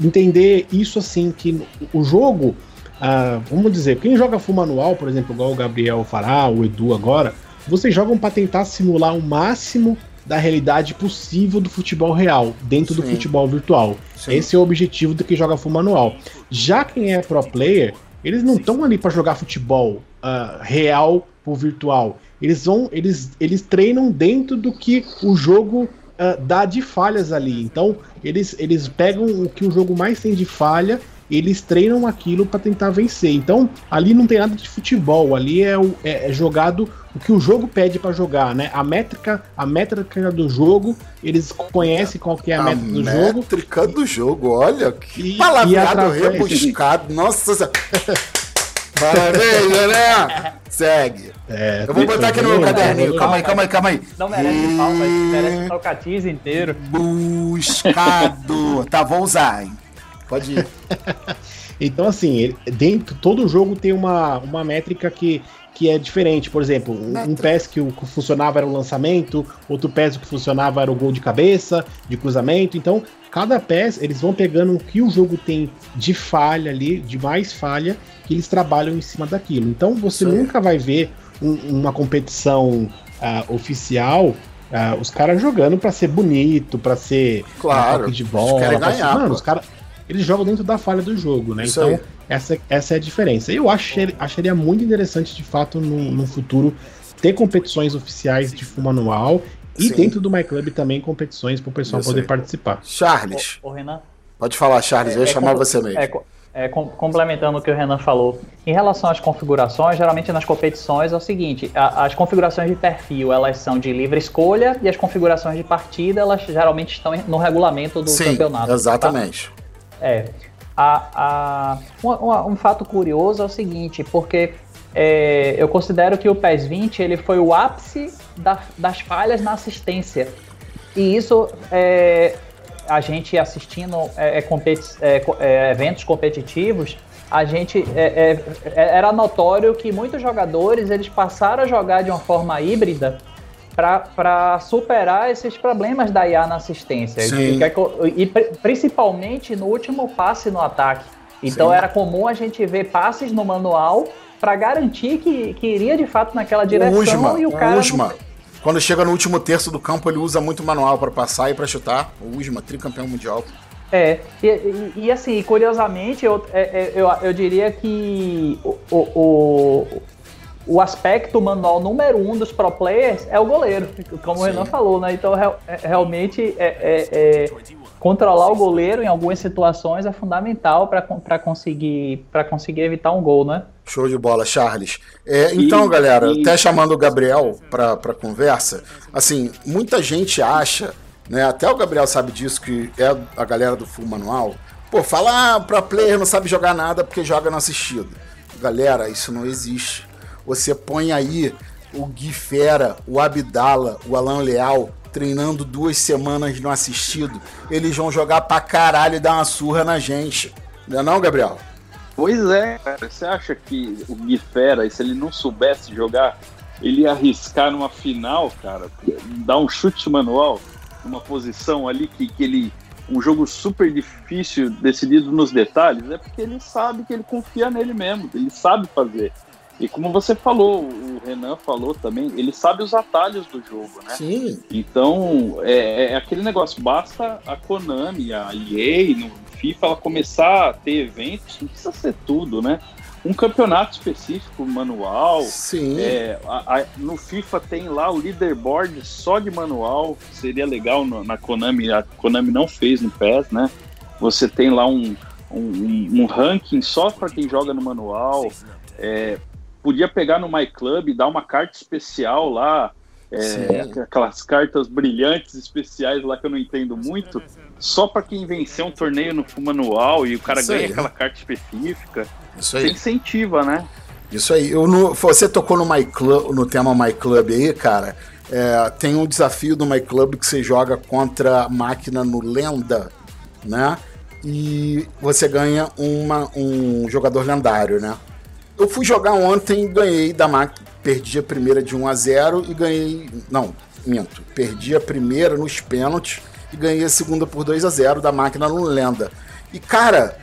entender isso assim, que o jogo, ah, vamos dizer, quem joga full manual, por exemplo, igual o Gabriel fará, o Edu agora, vocês jogam para tentar simular o máximo da realidade possível do futebol real, dentro Sim. do futebol virtual. Sim. Esse é o objetivo do que joga full manual. Já quem é pro player, eles não estão ali para jogar futebol uh, real por virtual. Eles vão, eles, eles treinam dentro do que o jogo uh, dá de falhas ali. Então, eles, eles pegam o que o jogo mais tem de falha eles treinam aquilo para tentar vencer. Então, ali não tem nada de futebol, ali é, o, é, é jogado o que o jogo pede para jogar, né? A métrica, a métrica do jogo, eles conhecem qual que é a, a métrica do jogo. A métrica do jogo, olha que e, palavreado rebuscado. Nossa, Maravilha, [LAUGHS] né? Segue. É, eu vou botar aqui no meu caderninho. Calma aí, calma aí, calma aí. Não merece palmas, merece tocatiz inteiro. Buscado. tá, vou usar, hein? Pode ir. [LAUGHS] então, assim, dentro, todo jogo tem uma, uma métrica que, que é diferente. Por exemplo, um, um PES que o que funcionava era o lançamento, outro PES que funcionava era o gol de cabeça, de cruzamento. Então, cada PES, eles vão pegando o que o jogo tem de falha ali, de mais falha, que eles trabalham em cima daquilo. Então, você Sim. nunca vai ver um, uma competição uh, oficial Uh, os caras jogando para ser bonito, para ser claro, de bola. Os caras ganhar. Mano, os caras eles jogam dentro da falha do jogo, né? Isso então, essa, essa é a diferença. Eu acharia, acharia muito interessante, de fato, no, no futuro, ter competições oficiais de full manual e Sim. dentro do MyClub também competições para o pessoal Isso poder aí. participar. Charles. Ô, ô, Renan. Pode falar, Charles, é, eu ia é chamar como, você mesmo. É, é, com, complementando o que o Renan falou, em relação às configurações, geralmente nas competições é o seguinte: a, as configurações de perfil elas são de livre escolha e as configurações de partida elas geralmente estão no regulamento do Sim, campeonato. tá? Exatamente. Tá? É. A, a, um, um, fato curioso é o seguinte, porque é, eu considero que o PES 20 ele foi o ápice da, das falhas na assistência. E isso é, a gente assistindo é, é competi é, é, eventos competitivos, a gente era notório que muitos jogadores eles passaram a jogar de uma forma híbrida para superar esses problemas da IA na assistência. E, e, principalmente no último passe no ataque. Então Sim. era comum a gente ver passes no manual para garantir que, que iria de fato naquela direção Usma, e o cara. Usma. Não... Quando chega no último terço do campo, ele usa muito manual para passar e para chutar. O Usma, tricampeão mundial. É, e, e, e assim, curiosamente, eu, é, é, eu, eu diria que o, o, o aspecto manual número um dos pro players é o goleiro, como Sim. o Renan falou, né? Então, real, é, realmente, é, é, é, controlar o goleiro em algumas situações é fundamental para conseguir, conseguir evitar um gol, né? Show de bola, Charles. É, então, e, galera, e... até chamando o Gabriel para conversa, assim, muita gente acha, né? Até o Gabriel sabe disso, que é a galera do Full Manual. Pô, fala, ah, pra player não sabe jogar nada porque joga no assistido. Galera, isso não existe. Você põe aí o Gui Fera, o Abdala, o Alan Leal treinando duas semanas no assistido. Eles vão jogar pra caralho e dar uma surra na gente. Não é não, Gabriel? Pois é, cara. Você acha que o Gui Fera, se ele não soubesse jogar, ele ia arriscar numa final, cara, dar um chute manual, uma posição ali que, que ele. Um jogo super difícil, decidido nos detalhes, é porque ele sabe que ele confia nele mesmo, ele sabe fazer. E como você falou, o Renan falou também, ele sabe os atalhos do jogo, né? Sim. Então, é, é aquele negócio, basta a Konami, a EA, no FIFA, ela começar a ter eventos, não precisa ser tudo, né? Um campeonato específico, manual. Sim. É, a, a, no FIFA tem lá o leaderboard só de manual, seria legal no, na Konami, a Konami não fez no PES, né? Você tem lá um, um, um ranking só para quem joga no manual. É, podia pegar no My Club, dar uma carta especial lá, é, aquelas cartas brilhantes especiais lá que eu não entendo muito, só para quem vencer um torneio no manual e o cara Isso ganha aí, aquela carta específica. Isso aí. Você incentiva, né? Isso aí. Eu no, você tocou no My Club, no tema My Club aí, cara. É, tem um desafio do My Club que você joga contra a máquina no Lenda, né? E você ganha uma, um jogador lendário, né? Eu fui jogar ontem e ganhei da máquina. Perdi a primeira de 1 a 0 e ganhei. Não, minto. Perdi a primeira nos pênaltis e ganhei a segunda por 2 a 0 da máquina no Lenda. E cara,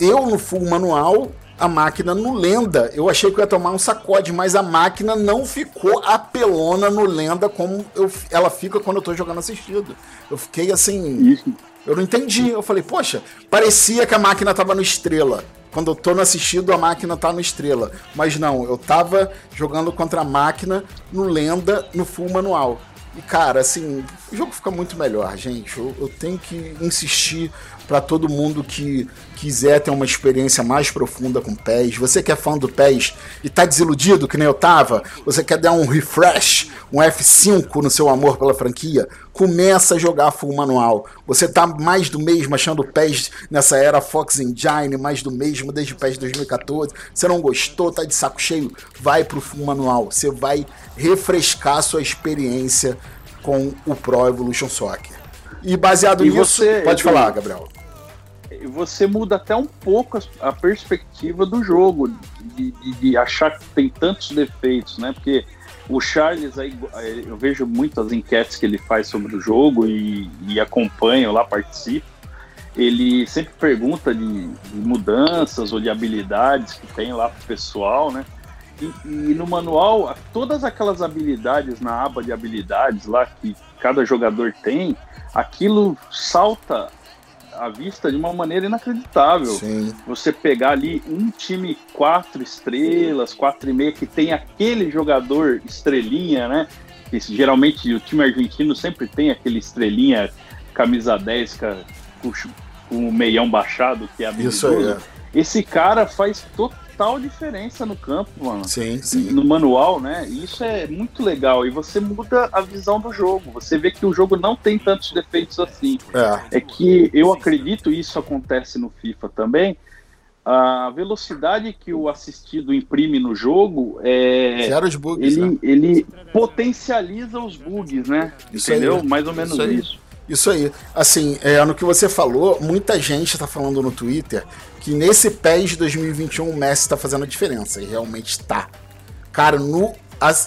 eu no full manual, a máquina no Lenda, eu achei que eu ia tomar um sacode, mas a máquina não ficou apelona no Lenda como eu, ela fica quando eu tô jogando assistido. Eu fiquei assim. Eu não entendi. Eu falei, poxa, parecia que a máquina tava no estrela quando eu tô no assistido, a máquina tá no estrela. Mas não, eu tava jogando contra a máquina no lenda, no full manual. E cara, assim, o jogo fica muito melhor, gente. Eu, eu tenho que insistir para todo mundo que quiser ter uma experiência mais profunda com PES. Você que é fã do PES e tá desiludido que nem eu tava, você quer dar um refresh, um F5 no seu amor pela franquia, começa a jogar full manual. Você tá mais do mesmo achando PES nessa era Fox Engine, mais do mesmo desde o PES 2014. Você não gostou, tá de saco cheio, vai pro full manual. Você vai refrescar sua experiência com o Pro Evolution Soccer. E baseado e nisso, você, pode falar, Gabriel você muda até um pouco a, perspectiva do jogo, de, de, de, achar que tem tantos defeitos, né? Porque o Charles, aí, eu vejo muitas enquetes que ele faz sobre o jogo e, e acompanho lá, participo. Ele sempre pergunta de, de, mudanças ou de habilidades que tem lá pro pessoal, né? E, e no manual, todas aquelas habilidades na aba de habilidades lá que cada jogador tem, aquilo salta à vista de uma maneira inacreditável. Sim. Você pegar ali um time quatro estrelas, quatro e meia, que tem aquele jogador estrelinha, né? Que geralmente o time argentino sempre tem aquele estrelinha, camisa 10 com, com o meião baixado, que é Isso aí, é. esse cara faz total diferença no campo, mano. Sim, sim. No manual, né? E isso é muito legal. E você muda a visão do jogo. Você vê que o jogo não tem tantos defeitos assim. É. É que eu acredito isso acontece no FIFA também. A velocidade que o assistido imprime no jogo é. Zero os bugs, Ele, né? ele potencializa os bugs, né? Isso Entendeu? aí. Mais ou menos Isso isso. Isso aí. Assim, é, no que você falou, muita gente tá falando no Twitter que nesse PES 2021 o Messi tá fazendo a diferença. E realmente tá. Cara, no,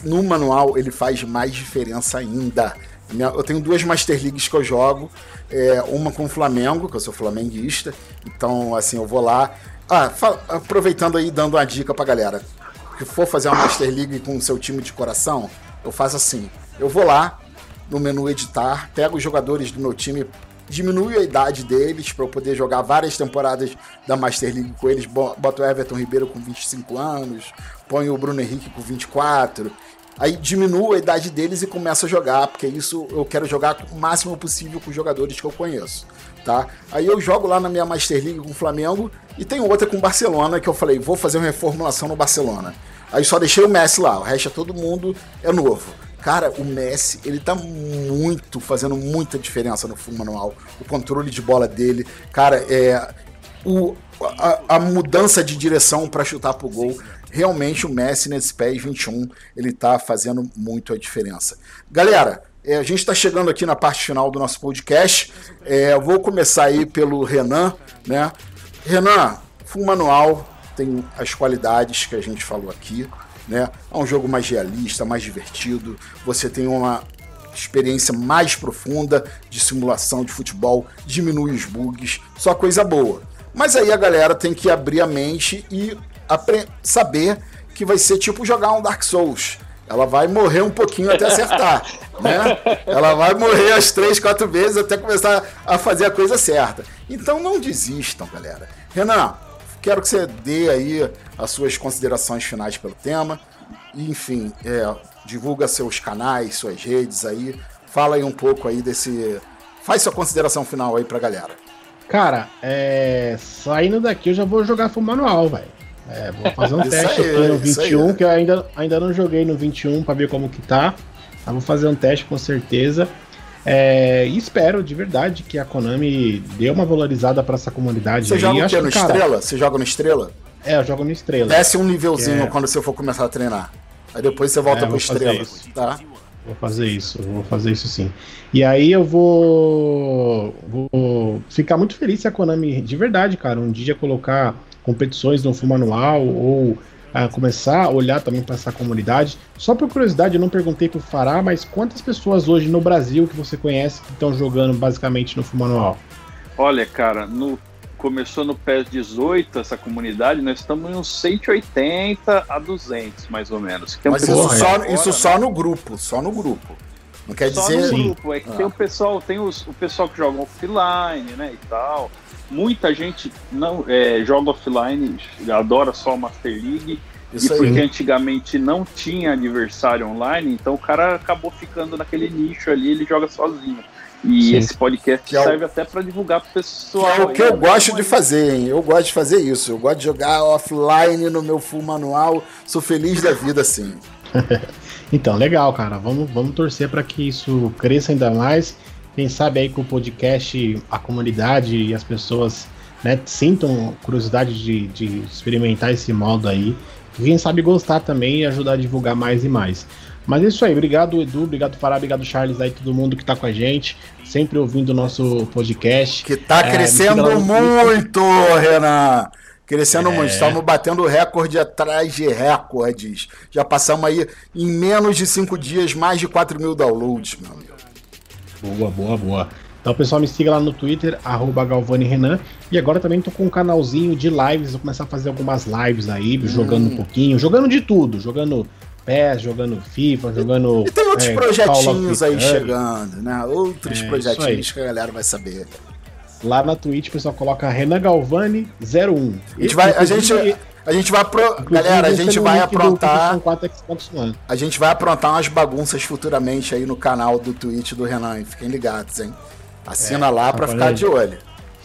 no manual ele faz mais diferença ainda. Minha- Eu tenho duas Master Leagues que eu jogo. é, uma com o Flamengo, que eu sou flamenguista. Então, assim, eu vou lá. Ah, aproveitando aí, dando uma dica pra galera. Que for fazer uma Master League com o seu time de coração, eu faço assim. Eu vou lá, no menu editar, pego os jogadores do meu time, diminuo a idade deles para eu poder jogar várias temporadas da Master League com eles, bo- boto o Everton Ribeiro com 25 anos, ponho o Bruno Henrique com 24. Aí diminuo a idade deles e começo a jogar, porque isso eu quero jogar o máximo possível com os jogadores que eu conheço, tá? Aí eu jogo lá na minha Master League com o Flamengo e tem outra com o Barcelona que eu falei, vou fazer uma reformulação no Barcelona. Aí só deixei o Messi lá, o resto é todo mundo é novo. Cara, o Messi, ele tá muito, fazendo muita diferença no full manual. O controle de bola dele, cara, é. O, a, a mudança de direção para chutar pro gol. Realmente o Messi nesse PES 21, ele tá fazendo muito a diferença. Galera, é, a gente está chegando aqui na parte final do nosso podcast. É, eu vou começar aí pelo Renan, né? Renan, full manual tem as qualidades que a gente falou aqui, né? É um jogo mais realista, mais divertido. Você tem uma experiência mais profunda de simulação de futebol, diminui os bugs, só coisa boa. Mas aí a galera tem que abrir a mente e saber que vai ser tipo jogar um Dark Souls. Ela vai morrer um pouquinho até acertar, [LAUGHS] né? Ela vai morrer as três, quatro vezes até começar a fazer a coisa certa. Então não desistam, galera. Renan, quero que você dê aí as suas considerações finais pelo tema. Enfim, é, divulga seus canais, suas redes aí. Fala aí um pouco aí desse. Faz sua consideração final aí pra galera. Cara, é... saindo daqui eu já vou jogar full manual, velho. É, vou fazer um [LAUGHS] teste aí, aqui no isso aí, 21, é. que eu ainda, ainda não joguei no 21 pra ver como que tá. Mas vou fazer um teste com certeza. É, e espero de verdade que a Konami dê uma valorizada pra essa comunidade. Você aí. joga Acho? No cara, Estrela? Você joga no Estrela? É, eu jogo no Estrela. Desce um nívelzinho É. quando você for começar a treinar. Aí depois você volta É, pro Estrela, tá? Vou fazer isso, vou fazer isso sim. E aí eu vou, vou ficar muito feliz se a Konami, de verdade, cara, um dia colocar competições no full manual ou ah, começar a olhar também para essa comunidade. Só por curiosidade, eu não perguntei pro Fará, mas quantas pessoas hoje no Brasil que você conhece que estão jogando basicamente no full manual? Olha, cara, no, começou no PES 18, essa comunidade, nós estamos em uns 180 a 200, mais ou menos. É um Mas isso, só, agora, isso né? só no grupo, só no grupo. Não quer Só dizer. no grupo, é que Ah. tem o pessoal, tem os, o pessoal que joga offline, né, e tal. Muita gente não é, joga offline, adora só Master League. Isso e aí. porque antigamente não tinha adversário online, então o cara acabou ficando naquele nicho ali, ele joga sozinho. E Sim. esse podcast Que é o- serve até para divulgar pro Que pessoal. é o que aí, eu gosto de fazer, hein? Eu gosto de fazer isso. Eu gosto de jogar offline no meu full manual. Sou feliz da vida assim. [LAUGHS] Então, legal, cara. Vamos, vamos torcer para que isso cresça ainda mais. Quem sabe aí com o podcast, a comunidade e as pessoas né, sintam curiosidade de, de experimentar esse modo aí. Quem sabe gostar também e ajudar a divulgar mais e mais. Mas é isso aí, obrigado Edu, obrigado Fará, obrigado Charles aí, todo mundo que tá com a gente, sempre ouvindo o nosso podcast. Que tá É, crescendo muito, Renan. Crescendo É. muito. Estamos batendo recorde atrás de recordes. Já passamos aí, em menos de cinco dias, mais de 4 mil downloads, meu amigo. Boa, boa, boa. Então, pessoal, me siga lá no Twitter, arroba Galvani Renan. E agora também tô com um canalzinho de lives. Vou começar a fazer algumas lives aí, Hum. jogando um pouquinho, jogando de tudo, jogando PES, jogando FIFA, jogando. E tem outros é, projetinhos aí chegando, né? Outros É, projetinhos que a galera vai saber. Lá na Twitch, o pessoal coloca Renan Galvani 01. A gente vai, a gente, a gente vai pro, galera, a gente vai aprontar, a gente vai aprontar umas bagunças futuramente aí no canal do Twitch do Renan. hein? Fiquem ligados, hein? Assina É, lá pra tá ficar falando. de olho.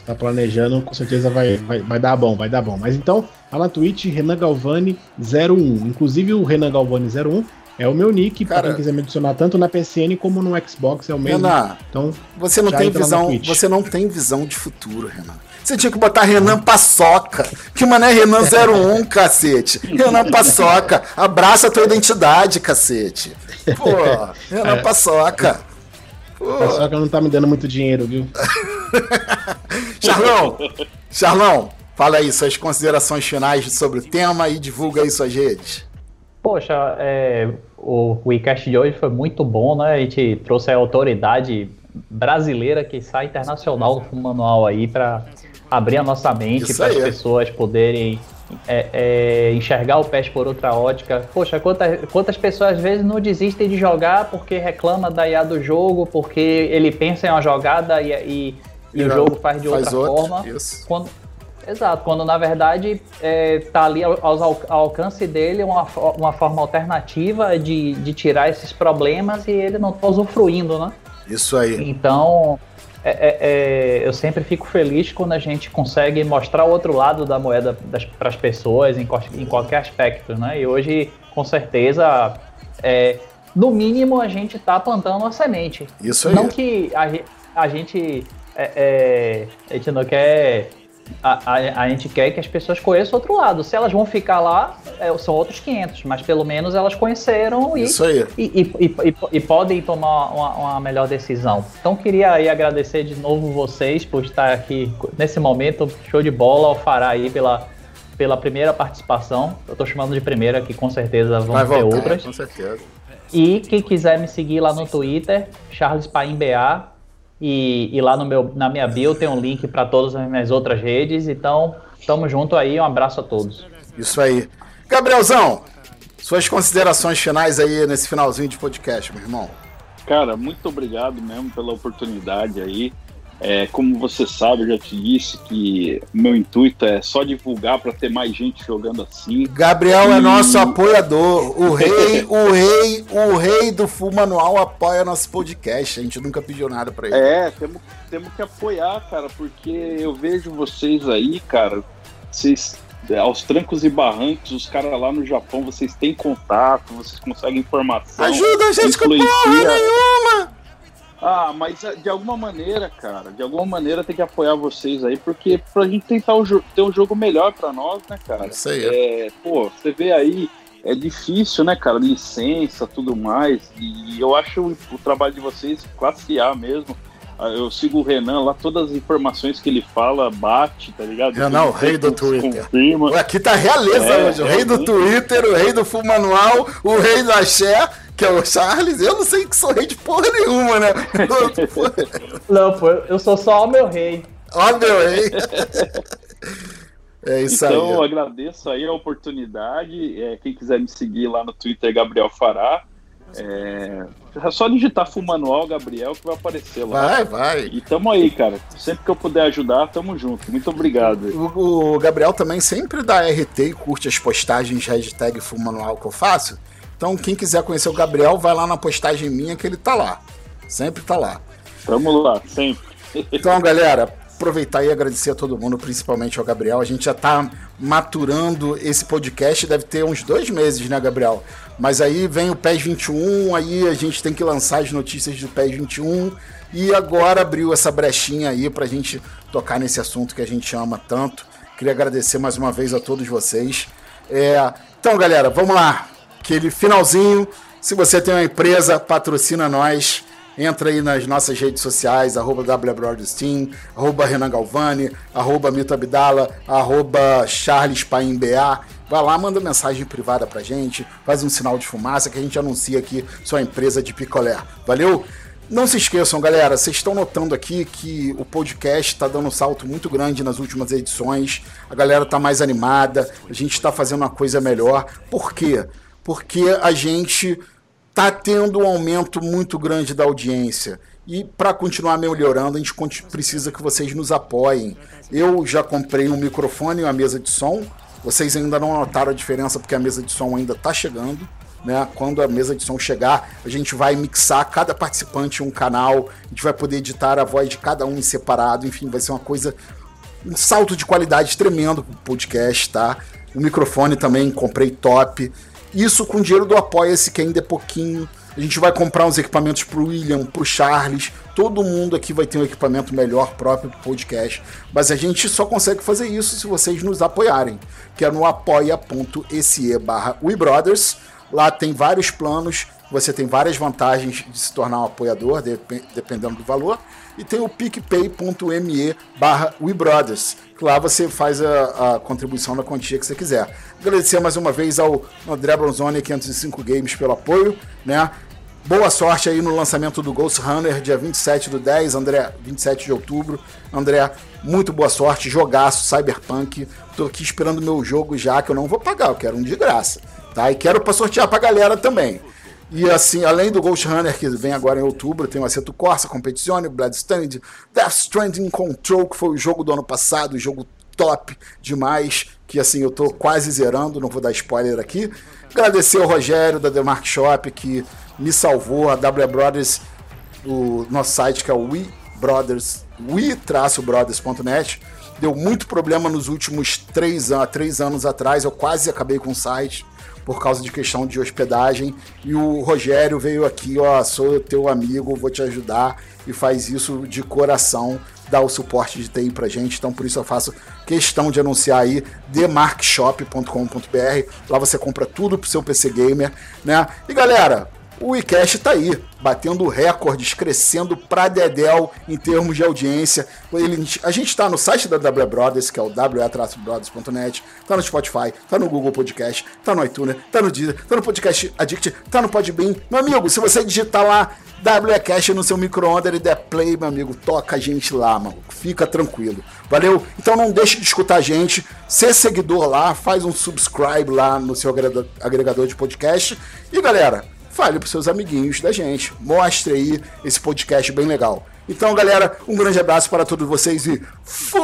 tá planejando, com certeza vai, vai, vai dar bom, vai dar bom. Mas então, lá na Twitch, Renan Galvani 01. Inclusive o Renan Galvani 01 é o meu nick, Cara, pra quem quiser me adicionar tanto na PSN como no Xbox, é o mesmo. Renan, então, você não tem visão, você não tem visão de futuro, Renan. Você tinha que botar Renan Paçoca. Que mané Renan 01, cacete. Renan Paçoca. Abraça a tua identidade, cacete. Pô, Renan é. Paçoca. Pô. Paçoca não tá me dando muito dinheiro, viu? [LAUGHS] Charlão, Charlão, fala aí suas considerações finais sobre o tema e divulga aí suas redes. Poxa, é, o WeCast de hoje foi muito bom, né? A gente trouxe a autoridade brasileira que sai internacional do manual aí para abrir a nossa mente para as pessoas poderem é, é, enxergar o PES por outra ótica. Poxa, quantas, quantas pessoas às vezes não desistem de jogar porque reclama da IA do jogo, porque ele pensa em uma jogada e, e, e o jogo faz de faz outra, outra forma. Isso. Quando, Exato, quando na verdade está é, ali ao, ao, alcance dele uma, uma forma alternativa de, de tirar esses problemas e ele não está usufruindo, né? Isso aí. Então, é, é, é, eu sempre fico feliz quando a gente consegue mostrar o outro lado da moeda para as pessoas em, em, qualquer aspecto, né? E hoje, com certeza, é, no mínimo a gente está plantando uma semente. Isso aí. Não que a, a gente, é, é, a gente não quer a, a, a, gente quer que as pessoas conheçam o outro lado. Se elas vão ficar lá, é, são outros 500, mas pelo menos elas conheceram e, e, e, e, podem tomar uma, uma, melhor decisão. Então, queria aí agradecer de novo vocês por estar aqui nesse momento. Show de bola, ao Fará aí pela, pela primeira participação. Eu estou chamando de primeira, que com certeza vão Vai ter voltar, outras. Com certeza. E quem quiser me seguir lá no Twitter, Charles Paim BA, e, e, lá no meu, na minha bio tem um link para todas as minhas outras redes. Então, tamo junto aí. Um abraço a todos. Isso aí. Gabrielzão, suas considerações finais aí nesse finalzinho de podcast, meu irmão. Cara, muito obrigado mesmo pela oportunidade aí. É, como você sabe, eu já te disse que meu intuito é só divulgar para ter mais gente jogando assim. Gabriel é e... é nosso apoiador. O [LAUGHS] rei, o rei, o rei do Full Manual apoia nosso podcast. A gente nunca pediu nada para ele. É, temos, temos que apoiar, cara, porque eu vejo vocês aí, cara. Vocês aos trancos e barrancos, os caras lá no Japão, vocês têm contato, vocês conseguem informação. Ajuda a gente com porra nenhuma! Ah, mas eh, de alguma maneira, cara, de alguma maneira tem que apoiar vocês aí, porque pra gente tentar ter um jogo melhor pra nós, né, cara? Isso aí. É, pô, você vê aí, é difícil, né, cara? Licença, tudo mais. E eu acho o, o trabalho de vocês classe A mesmo. Ah, eu sigo o Renan lá, todas as informações que ele fala, bate, tá ligado? Renan, o rei do Twitter. Confirma. Aqui tá realeza é, hoje. O rei do Twitter, o rei do Full Manual, o rei da Xé que é o Charles, eu não sei que sou rei de porra nenhuma, né? [LAUGHS] não, pô, eu sou só o meu rei. Ó, meu rei. É isso então, aí. Então, agradeço aí a oportunidade. É, quem quiser me seguir lá no Twitter, Gabriel Fará. É, é só digitar Fumanual Gabriel que vai aparecer lá. Vai, vai. E tamo aí, cara. Sempre que eu puder ajudar, tamo junto. Muito obrigado. O, o Gabriel também sempre dá RT e curte as postagens hashtag Fumanual que eu faço. Então, quem quiser conhecer o Gabriel, vai lá na postagem minha que ele tá lá. Sempre tá lá. Vamos lá, sempre. Então, galera, aproveitar e agradecer a todo mundo, principalmente ao Gabriel. A gente já tá maturando esse podcast, deve ter uns dois meses, né, Gabriel? Mas aí vem o PES 21, aí a gente tem que lançar as notícias do PES 21. E agora abriu essa brechinha aí pra gente tocar nesse assunto que a gente ama tanto. Queria agradecer mais uma vez a todos vocês. É, então, galera, vamos lá aquele finalzinho. Se você tem uma empresa, patrocina nós. Entra aí nas nossas redes sociais, arroba WBroadsteam, arroba Renan Galvani, arroba Mito Abdala, arroba Charles BA. Vai lá, manda mensagem privada pra gente, faz um sinal de fumaça que a gente anuncia aqui sua empresa de picolé. Valeu? Não se esqueçam, galera, vocês estão notando aqui que o podcast está dando um salto muito grande nas últimas edições. A galera está mais animada, a gente está fazendo uma coisa melhor. Por quê? Porque a gente está tendo um aumento muito grande da audiência. E para continuar melhorando, a gente precisa que vocês nos apoiem. Eu já comprei um microfone e uma mesa de som. Vocês ainda não notaram a diferença porque a mesa de som ainda está chegando. né? Quando a mesa de som chegar, a gente vai mixar cada participante em um canal, a gente vai poder editar a voz de cada um em separado, enfim, vai ser uma coisa um salto de qualidade tremendo pro podcast, tá? O microfone também comprei top. Isso com dinheiro do Apoia-se, que ainda é pouquinho. A gente vai comprar uns equipamentos pro William, pro Charles. Todo mundo aqui vai ter um equipamento melhor próprio pro podcast. Mas a gente só consegue fazer isso se vocês nos apoiarem. Que é no apoia.se barra WeBrothers. Lá tem vários planos. Você tem várias vantagens de se tornar um apoiador, dependendo do valor e tem o picpay.me barra WeBrothers, que lá você faz a, a, contribuição na quantia que você quiser. Agradecer mais uma vez ao André Bronzoni 505 Games pelo apoio, né? Boa sorte aí no lançamento do Ghost Runner, dia 27 do 10, André, 27 de outubro. André, muito boa sorte, jogaço, Cyberpunk. Tô aqui esperando meu jogo já, que eu não vou pagar, eu quero um de graça, tá? E quero para sortear pra galera também. E assim, além do Ghost Runner, que vem agora em outubro, tem o Assetto Corsa, Competizione, Bloodstained, Death Stranding Control, que foi o jogo do ano passado, o jogo top demais, que assim, eu tô quase zerando, não vou dar spoiler aqui. Agradecer ao Rogério da The Mark Shop, que me salvou, a W Brothers, o nosso site que é o We Brothers, we-brothers.net, deu muito problema nos últimos três, três anos atrás, eu quase acabei com o site por causa de questão de hospedagem. E o Rogério veio aqui, ó, sou teu amigo, vou te ajudar e faz isso de coração, dá o suporte de TI pra gente. Então por isso eu faço questão de anunciar aí themarkshop.com.br. Lá você compra tudo pro seu PC gamer, né? E galera, o WeCast tá aí, batendo recordes, crescendo pra Dedel em termos de audiência. Ele, a gente está no site da W Brothers, que é o we-brothers.net, tá no Spotify, tá no Google Podcast, tá no iTunes, tá no Deezer, tá no Podcast Addict, tá no Podbean. Meu amigo, se você digitar lá WCast no seu micro-ondas e der play, meu amigo, toca a gente lá, mano. Fica tranquilo. Valeu? Então não deixe de escutar a gente. Ser seguidor lá, faz um subscribe lá no seu agregador de podcast. E galera, fale para seus amiguinhos da gente. Mostre aí esse podcast bem legal. Então, galera, um grande abraço para todos vocês e fui!